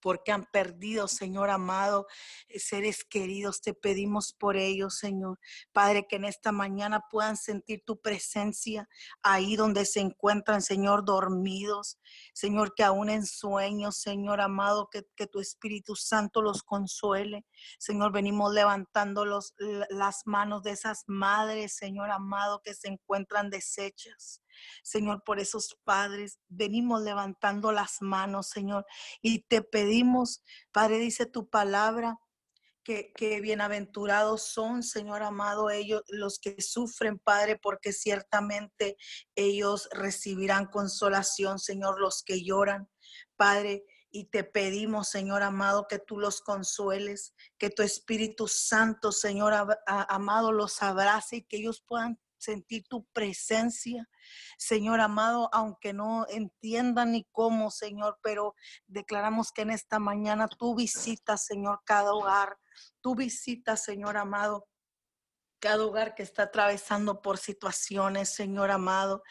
porque han perdido, Señor amado, eh, seres queridos. Te pedimos por ellos, Señor. Padre, que en esta mañana puedan sentir tu presencia ahí donde se encuentran, Señor, dormidos. Señor, que aún en sueños, Señor amado, que, tu Espíritu Santo los consuele. Señor, venimos levantando los, las manos de esas madres, Señor amado, que se encuentran deshechas. Señor, por esos padres. Venimos levantando las manos, Señor, y te pedimos, Padre, dice tu palabra. Que, que, bienaventurados son, Señor amado, ellos los que sufren, Padre, porque ciertamente ellos recibirán consolación, Señor, los que lloran, Padre. Y te pedimos, Señor amado, que tú los consueles, que tu Espíritu Santo, Señor amado, los abrace y que ellos puedan sentir tu presencia, Señor amado, aunque no entiendan ni cómo, Señor, pero declaramos que en esta mañana tú visitas, Señor, cada hogar, tú visitas, Señor amado, cada hogar que está atravesando por situaciones, Señor amado.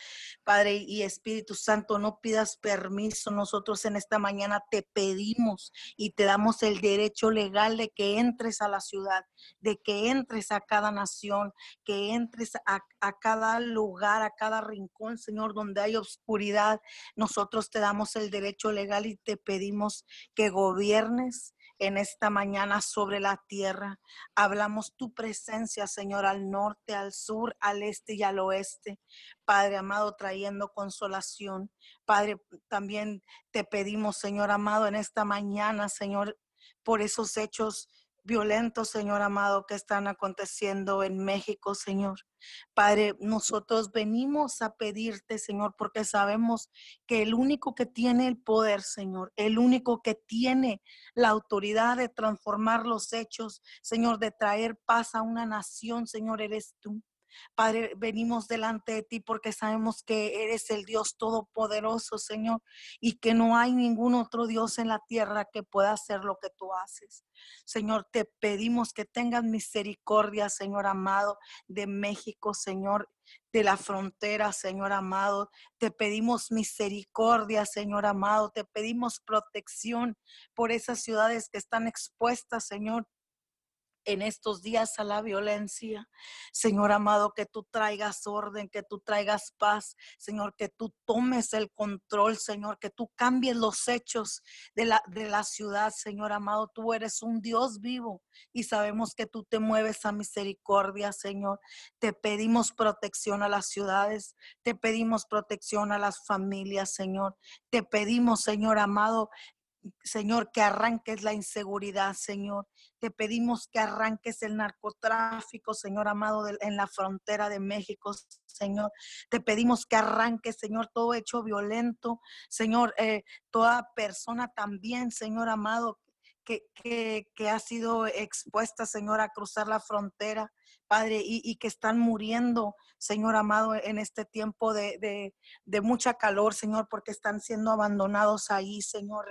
Padre y Espíritu Santo, no pidas permiso. Nosotros en esta mañana te pedimos y te damos el derecho legal de que entres a la ciudad, de que entres a cada nación, que entres a, cada lugar, a cada rincón, Señor, donde hay oscuridad. Nosotros te damos el derecho legal y te pedimos que gobiernes en esta mañana sobre la tierra. Hablamos tu presencia, Señor, al norte, al sur, al este y al oeste. Padre amado, trayendo consolación. Padre, también te pedimos, Señor amado, en esta mañana, Señor, por esos hechos violentos, Señor amado, que están aconteciendo en México, Señor. Padre, nosotros venimos a pedirte, Señor, porque sabemos que el único que tiene el poder, Señor, el único que tiene la autoridad de transformar los hechos, Señor, de traer paz a una nación, Señor, eres tú. Padre, venimos delante de ti porque sabemos que eres el Dios todopoderoso, Señor, y que no hay ningún otro Dios en la tierra que pueda hacer lo que tú haces. Señor, te pedimos que tengas misericordia, Señor amado, de México, Señor, de la frontera, Señor amado. Te pedimos misericordia, Señor amado. Te pedimos protección por esas ciudades que están expuestas, Señor, en estos días a la violencia. Señor amado, que tú traigas orden, que tú traigas paz. Señor, que tú tomes el control, Señor, que tú cambies los hechos de la, de la ciudad, Señor amado. Tú eres un Dios vivo y sabemos que tú te mueves a misericordia, Señor. Te pedimos protección a las ciudades, te pedimos protección a las familias, Señor. Te pedimos, Señor amado, Señor, que arranques la inseguridad, Señor. Te pedimos que arranques el narcotráfico, Señor amado, en la frontera de México, Señor. Te pedimos que arranques, Señor, todo hecho violento, Señor, eh, toda persona también, Señor amado, que, que, que, ha sido expuesta, Señor, a cruzar la frontera Padre, y, que están muriendo, Señor amado, en este tiempo de, mucha calor, Señor, porque están siendo abandonados ahí, Señor,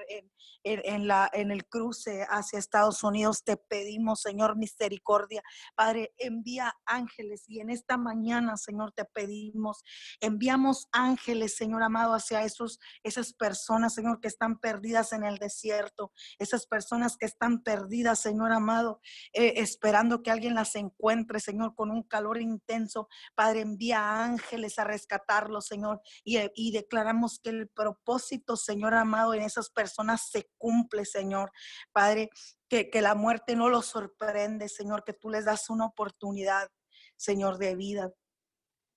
en, la, en el cruce hacia Estados Unidos. Te pedimos, Señor, misericordia. Padre, envía ángeles y en esta mañana, Señor, te pedimos, enviamos ángeles, Señor amado, hacia esos, esas personas, Señor, que están perdidas en el desierto, esas personas que están perdidas, Señor amado, eh, esperando que alguien las encuentre, Señor, con un calor intenso. Padre, envía ángeles a rescatarlos, Señor, y, eh, y declaramos que el propósito, Señor amado, en esas personas se cumple, Señor. Padre, que la muerte no los sorprende, Señor, que tú les das una oportunidad, Señor, de vida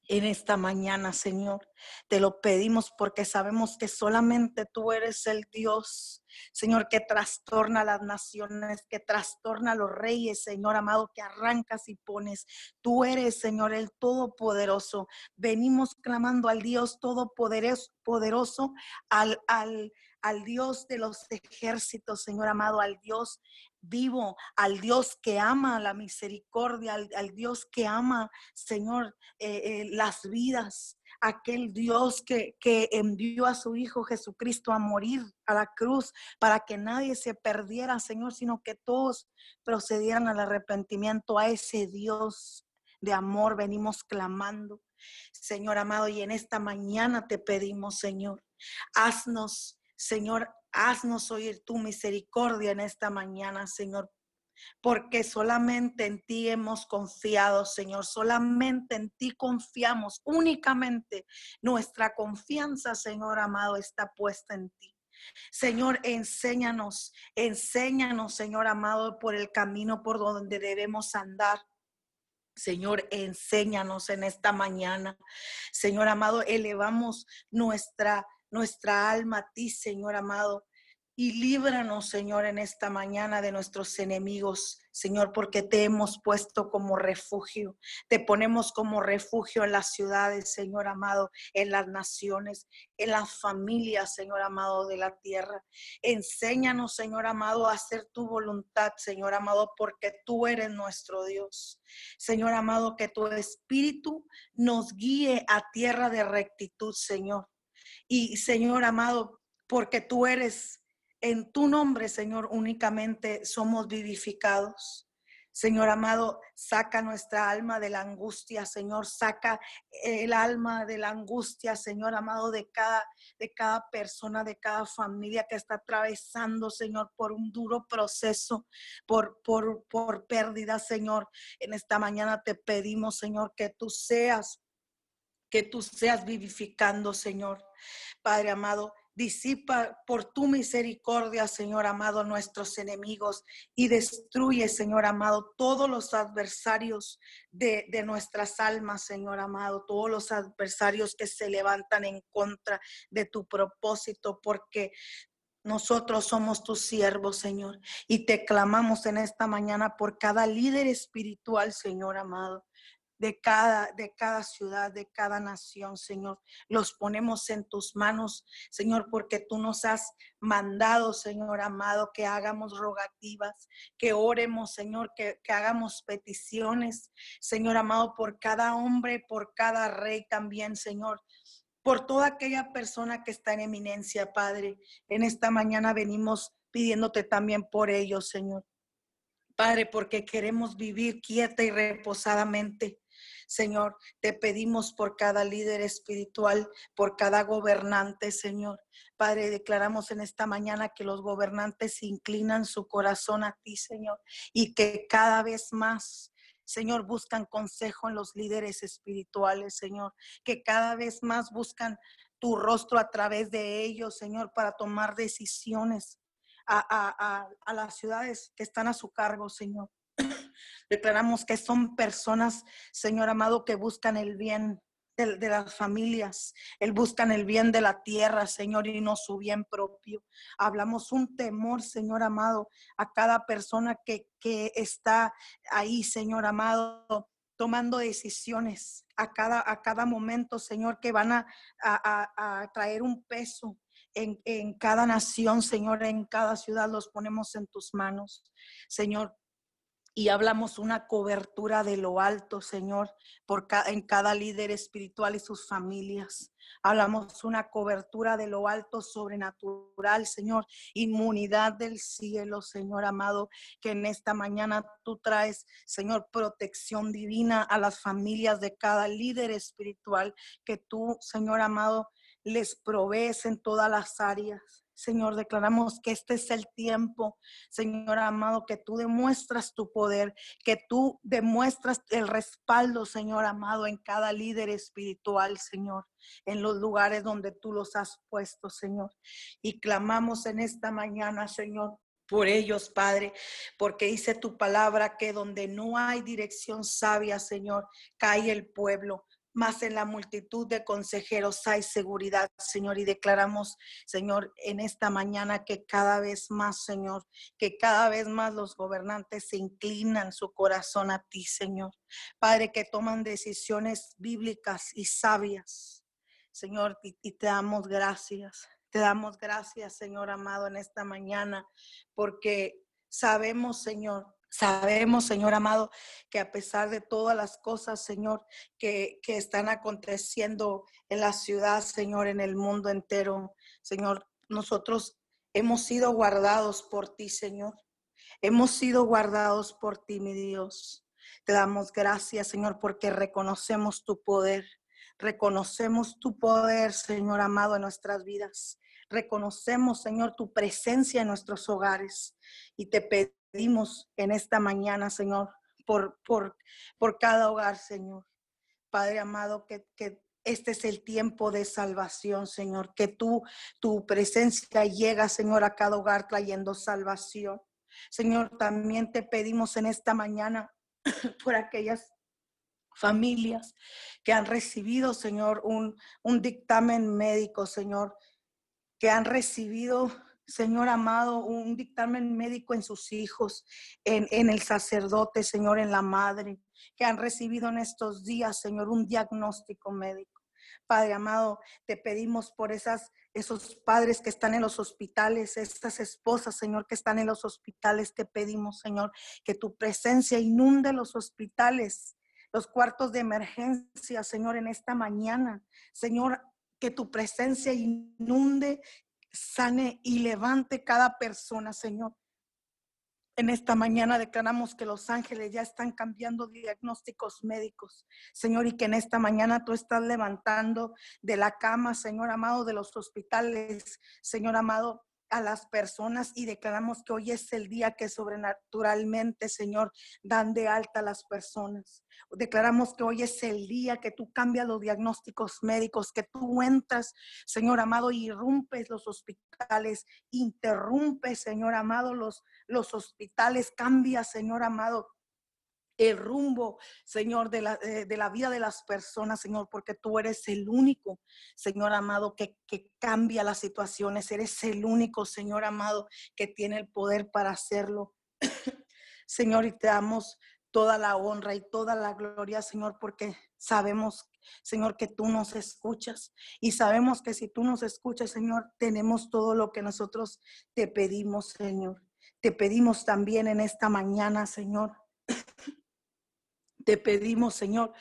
en esta mañana, Señor. Te lo pedimos porque sabemos que solamente tú eres el Dios, Señor, que trastorna las naciones, que trastorna los reyes, Señor amado, que arrancas y pones. Tú eres, Señor, el Todopoderoso. Venimos clamando al Dios Todopoderoso, al, al, al Dios de los ejércitos, Señor amado, al Dios vivo, al Dios que ama la misericordia, al, Dios que ama, Señor, eh, eh, las vidas, aquel Dios que, que envió a su Hijo Jesucristo a morir a la cruz para que nadie se perdiera, Señor, sino que todos procedieran al arrepentimiento a ese Dios de amor venimos clamando. Señor amado, y en esta mañana te pedimos, Señor, haznos Señor, haznos oír tu misericordia en esta mañana, Señor, porque solamente en ti hemos confiado, Señor, solamente en ti confiamos, únicamente nuestra confianza, Señor amado, está puesta en ti. Señor, enséñanos, enséñanos, Señor amado, por el camino por donde debemos andar. Señor, enséñanos en esta mañana. Señor amado, elevamos nuestra nuestra alma a ti, Señor amado. Y líbranos, Señor, en esta mañana de nuestros enemigos, Señor, porque te hemos puesto como refugio. Te ponemos como refugio en las ciudades, Señor amado, en las naciones, en las familias, Señor amado, de la tierra. Enséñanos, Señor amado, a hacer tu voluntad, Señor amado, porque tú eres nuestro Dios. Señor amado, que tu espíritu nos guíe a tierra de rectitud, Señor. Y Señor amado, porque tú eres en tu nombre, Señor, únicamente somos vivificados. Señor amado, saca nuestra alma de la angustia, Señor, saca el alma de la angustia, Señor amado, de cada, de cada persona, de cada familia que está atravesando, Señor, por un duro proceso, por, por, por pérdida, Señor. En esta mañana te pedimos, Señor, que tú seas, que tú seas vivificando, Señor. Padre amado, disipa por tu misericordia, Señor amado, nuestros enemigos y destruye, Señor amado, todos los adversarios de, de, nuestras almas, Señor amado, todos los adversarios que se levantan en contra de tu propósito, porque nosotros somos tus siervos, Señor, y te clamamos en esta mañana por cada líder espiritual, Señor amado de cada, de cada ciudad, de cada nación, Señor. Los ponemos en tus manos, Señor, porque tú nos has mandado, Señor amado, que hagamos rogativas, que oremos, Señor, que, que hagamos peticiones, Señor amado, por cada hombre, por cada rey también, Señor por toda aquella persona que está en eminencia, Padre. En esta mañana venimos pidiéndote también por ellos, Señor. Padre, porque queremos vivir quieta y reposadamente. Señor, te pedimos por cada líder espiritual, por cada gobernante, Señor. Padre, declaramos en esta mañana que los gobernantes inclinan su corazón a ti, Señor, y que cada vez más Señor, buscan consejo en los líderes espirituales, Señor, que cada vez más buscan tu rostro a través de ellos, Señor, para tomar decisiones a, las ciudades que están a su cargo, Señor. [COUGHS] Declaramos que son personas, Señor amado, que buscan el bien de, las familias, el buscan el bien de la tierra, Señor, y no su bien propio. Hablamos un temor, Señor amado, a cada persona que, que está ahí, Señor amado, tomando decisiones a cada, a cada momento, Señor, que van a, a, a traer un peso, en, en, cada nación, Señor, en cada ciudad, los ponemos en tus manos. Señor, y hablamos una cobertura de lo alto, Señor, por en cada líder espiritual y sus familias. Hablamos una cobertura de lo alto sobrenatural, Señor, inmunidad del cielo, Señor amado, que en esta mañana tú traes, Señor, protección divina a las familias de cada líder espiritual, que tú, Señor amado, les provees en todas las áreas. Señor, declaramos que este es el tiempo, Señor amado, que tú demuestras tu poder, que tú demuestras el respaldo, Señor amado, en cada líder espiritual, Señor, en los lugares donde tú los has puesto, Señor. Y clamamos en esta mañana, Señor, por ellos, Padre, porque dice tu palabra que donde no hay dirección sabia, Señor, cae el pueblo más en la multitud de consejeros hay seguridad, Señor, y declaramos, Señor, en esta mañana que cada vez más, Señor, que cada vez más los gobernantes se inclinan su corazón a ti, Señor. Padre, que toman decisiones bíblicas y sabias, Señor, y, te damos gracias. Te damos gracias, Señor amado, en esta mañana, porque sabemos, Señor, Sabemos, Señor amado, que a pesar de todas las cosas, Señor, que, que, están aconteciendo en la ciudad, Señor, en el mundo entero, Señor, nosotros hemos sido guardados por ti, Señor. Hemos sido guardados por ti, mi Dios. Te damos gracias, Señor, porque reconocemos tu poder. Reconocemos tu poder, Señor amado, en nuestras vidas. Reconocemos, Señor, tu presencia en nuestros hogares. Y te pedimos pedimos en esta mañana, Señor, por, por, por cada hogar, Señor. Padre amado, que, este es el tiempo de salvación, Señor, que tú, tu presencia llega, Señor, a cada hogar trayendo salvación. Señor, también te pedimos en esta mañana [CLEARS THROAT] por aquellas familias que han recibido, Señor, un, un dictamen médico, Señor, que han recibido Señor amado, un dictamen médico en sus hijos, en, el sacerdote, Señor, en la madre, que han recibido en estos días, Señor, un diagnóstico médico. Padre amado, te pedimos por esas, esos padres que están en los hospitales, estas esposas, Señor, que están en los hospitales, te pedimos, Señor, que tu presencia inunde los hospitales, los cuartos de emergencia, Señor, en esta mañana. Señor, que tu presencia inunde sane y levante cada persona, Señor. En esta mañana declaramos que los ángeles ya están cambiando diagnósticos médicos, Señor, y que en esta mañana tú estás levantando de la cama, Señor amado, de los hospitales, Señor amado, a las personas y declaramos que hoy es el día que sobrenaturalmente, Señor, dan de alta a las personas. Declaramos que hoy es el día que tú cambias los diagnósticos médicos, que tú entras, Señor amado, y irrumpes los hospitales, interrumpes, Señor amado, los, los hospitales, cambia, Señor amado, el rumbo, Señor, de la, eh, de la, vida de las personas, Señor, porque tú eres el único, Señor amado, que, que cambia las situaciones. Eres el único, Señor amado, que tiene el poder para hacerlo. [COUGHS] Señor, y te damos toda la honra y toda la gloria, Señor, porque sabemos, Señor, que tú nos escuchas y sabemos que si tú nos escuchas, Señor, tenemos todo lo que nosotros te pedimos, Señor. Te pedimos también en esta mañana, Señor, te pedimos, Señor,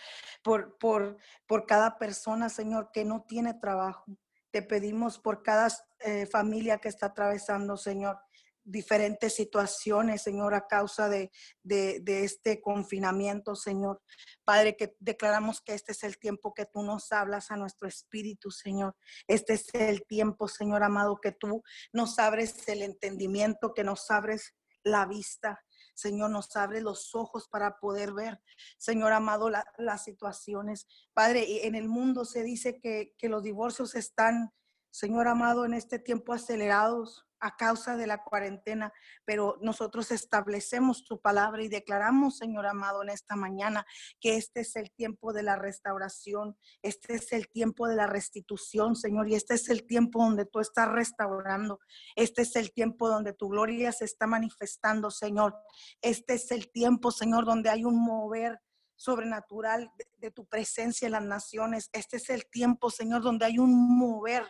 por, por, por cada persona, Señor, que no tiene trabajo. Te pedimos por cada eh, familia que está atravesando, Señor, diferentes situaciones, Señor, a causa de, de, de, este confinamiento, Señor. Padre, que declaramos que este es el tiempo que tú nos hablas a nuestro espíritu, Señor. Este es el tiempo, Señor amado, que tú nos abres el entendimiento, que nos abres la vista, Señor, nos abre los ojos para poder ver, Señor amado, las situaciones. Padre, en el mundo se dice que, que los divorcios están, Señor amado, en este tiempo acelerados a causa de la cuarentena, pero nosotros establecemos tu palabra y declaramos, Señor amado, en esta mañana que este es el tiempo de la restauración, este es el tiempo de la restitución, Señor, y este es el tiempo donde tú estás restaurando, este es el tiempo donde tu gloria se está manifestando, Señor, este es el tiempo, Señor, donde hay un mover sobrenatural de, de tu presencia en las naciones, este es el tiempo, Señor, donde hay un mover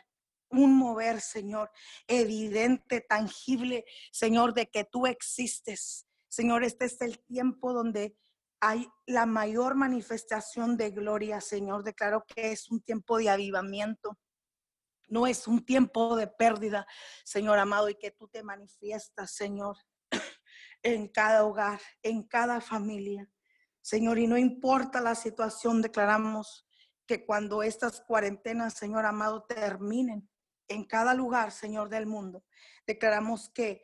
un mover, Señor, evidente, tangible, Señor, de que tú existes. Señor, este es el tiempo donde hay la mayor manifestación de gloria, Señor. Declaro que es un tiempo de avivamiento. No es un tiempo de pérdida, Señor amado, y que tú te manifiestas, Señor, [CLEARS THROAT] en cada hogar, en cada familia. Señor, y no importa la situación, declaramos que cuando estas cuarentenas, Señor amado, terminen en cada lugar, Señor del mundo, declaramos que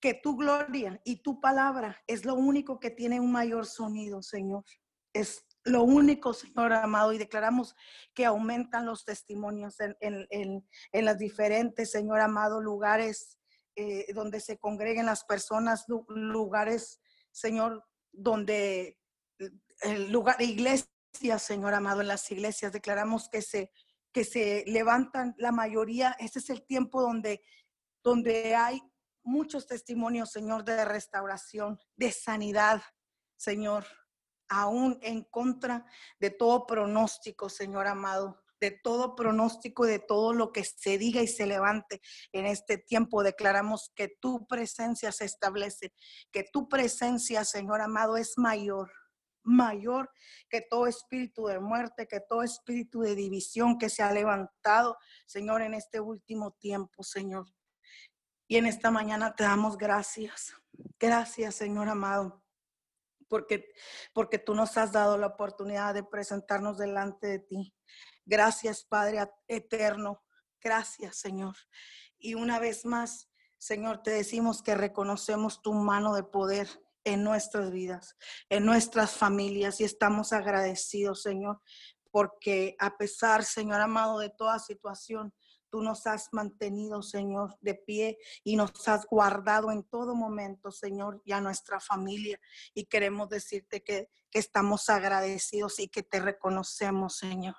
que tu gloria y tu palabra es lo único que tiene un mayor sonido, Señor. Es lo único, Señor amado, y declaramos que aumentan los testimonios en, en, en, las diferentes, Señor amado, lugares eh, donde se congreguen las personas, lugares, Señor, donde el lugar, iglesias, Señor amado, en las iglesias declaramos que se, que se levantan la mayoría. Este es el tiempo donde, donde hay muchos testimonios, Señor, de restauración, de sanidad, Señor, aún en contra de todo pronóstico, Señor amado, de todo pronóstico, de todo lo que se diga y se levante en este tiempo. Declaramos que tu presencia se establece, que tu presencia, Señor amado, es mayor, mayor que todo espíritu de muerte, que todo espíritu de división que se ha levantado, Señor, en este último tiempo, Señor. Y en esta mañana te damos gracias. Gracias, Señor amado, porque, porque tú nos has dado la oportunidad de presentarnos delante de ti. Gracias, Padre eterno. Gracias, Señor. Y una vez más, Señor, te decimos que reconocemos tu mano de poder en nuestras vidas, en nuestras familias y estamos agradecidos, Señor, porque a pesar, Señor amado, de toda situación, Tú nos has mantenido, Señor, de pie y nos has guardado en todo momento, Señor, y a nuestra familia. Y queremos decirte que, que estamos agradecidos y que te reconocemos, Señor.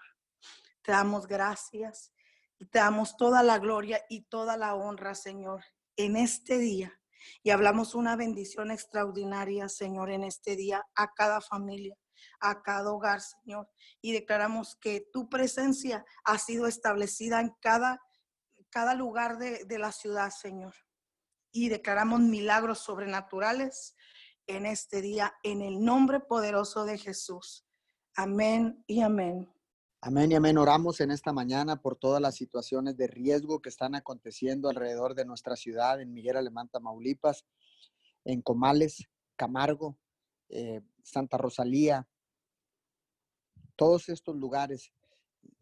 Te damos gracias y te damos toda la gloria y toda la honra, Señor, en este día. Y hablamos una bendición extraordinaria, Señor, en este día a cada familia a cada hogar, Señor. Y declaramos que tu presencia ha sido establecida en cada, cada lugar de, de la ciudad, Señor. Y declaramos milagros sobrenaturales en este día, en el nombre poderoso de Jesús. Amén y amén. Amén y amén. Oramos en esta mañana por todas las situaciones de riesgo que están aconteciendo alrededor de nuestra ciudad, en Miguel Alemán, Tamaulipas, en Comales, Camargo, eh, Santa Rosalía, todos estos lugares,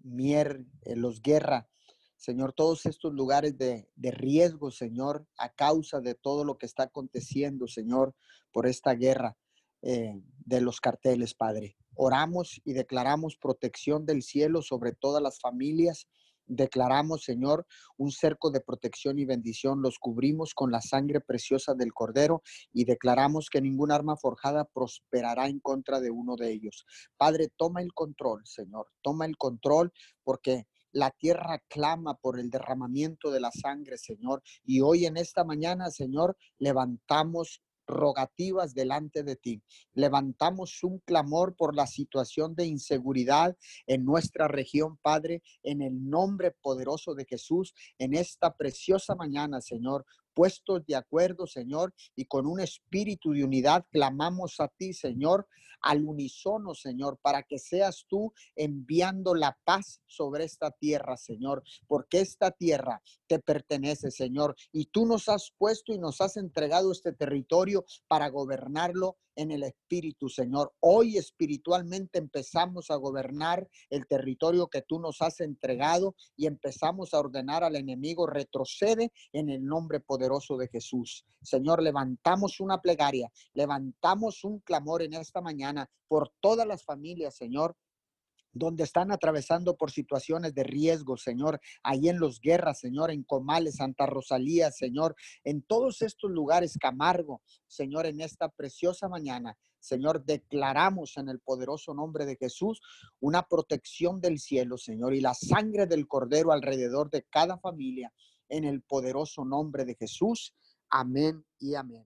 Mier, eh, Los Guerra, Señor, todos estos lugares de, de, riesgo, Señor, a causa de todo lo que está aconteciendo, Señor, por esta guerra eh, de los carteles, Padre. Oramos y declaramos protección del cielo sobre todas las familias Declaramos, Señor, un cerco de protección y bendición. Los cubrimos con la sangre preciosa del Cordero y declaramos que ningún arma forjada prosperará en contra de uno de ellos. Padre, toma el control, Señor. Toma el control porque la tierra clama por el derramamiento de la sangre, Señor. Y hoy en esta mañana, Señor, levantamos rogativas delante de ti. Levantamos un clamor por la situación de inseguridad en nuestra región, Padre, en el nombre poderoso de Jesús, en esta preciosa mañana, Señor puestos de acuerdo, Señor, y con un espíritu de unidad clamamos a ti, Señor, al unísono, Señor, para que seas tú enviando la paz sobre esta tierra, Señor, porque esta tierra te pertenece, Señor, y tú nos has puesto y nos has entregado este territorio para gobernarlo en el Espíritu, Señor. Hoy espiritualmente empezamos a gobernar el territorio que tú nos has entregado y empezamos a ordenar al enemigo retrocede en el nombre poderoso de Jesús. Señor, levantamos una plegaria, levantamos un clamor en esta mañana por todas las familias, Señor, donde están atravesando por situaciones de riesgo, Señor, ahí en los guerras, Señor, en Comales, Santa Rosalía, Señor, en todos estos lugares, Camargo, Señor, en esta preciosa mañana. Señor, declaramos en el poderoso nombre de Jesús una protección del cielo, Señor, y la sangre del cordero alrededor de cada familia, en el poderoso nombre de Jesús. Amén y amén.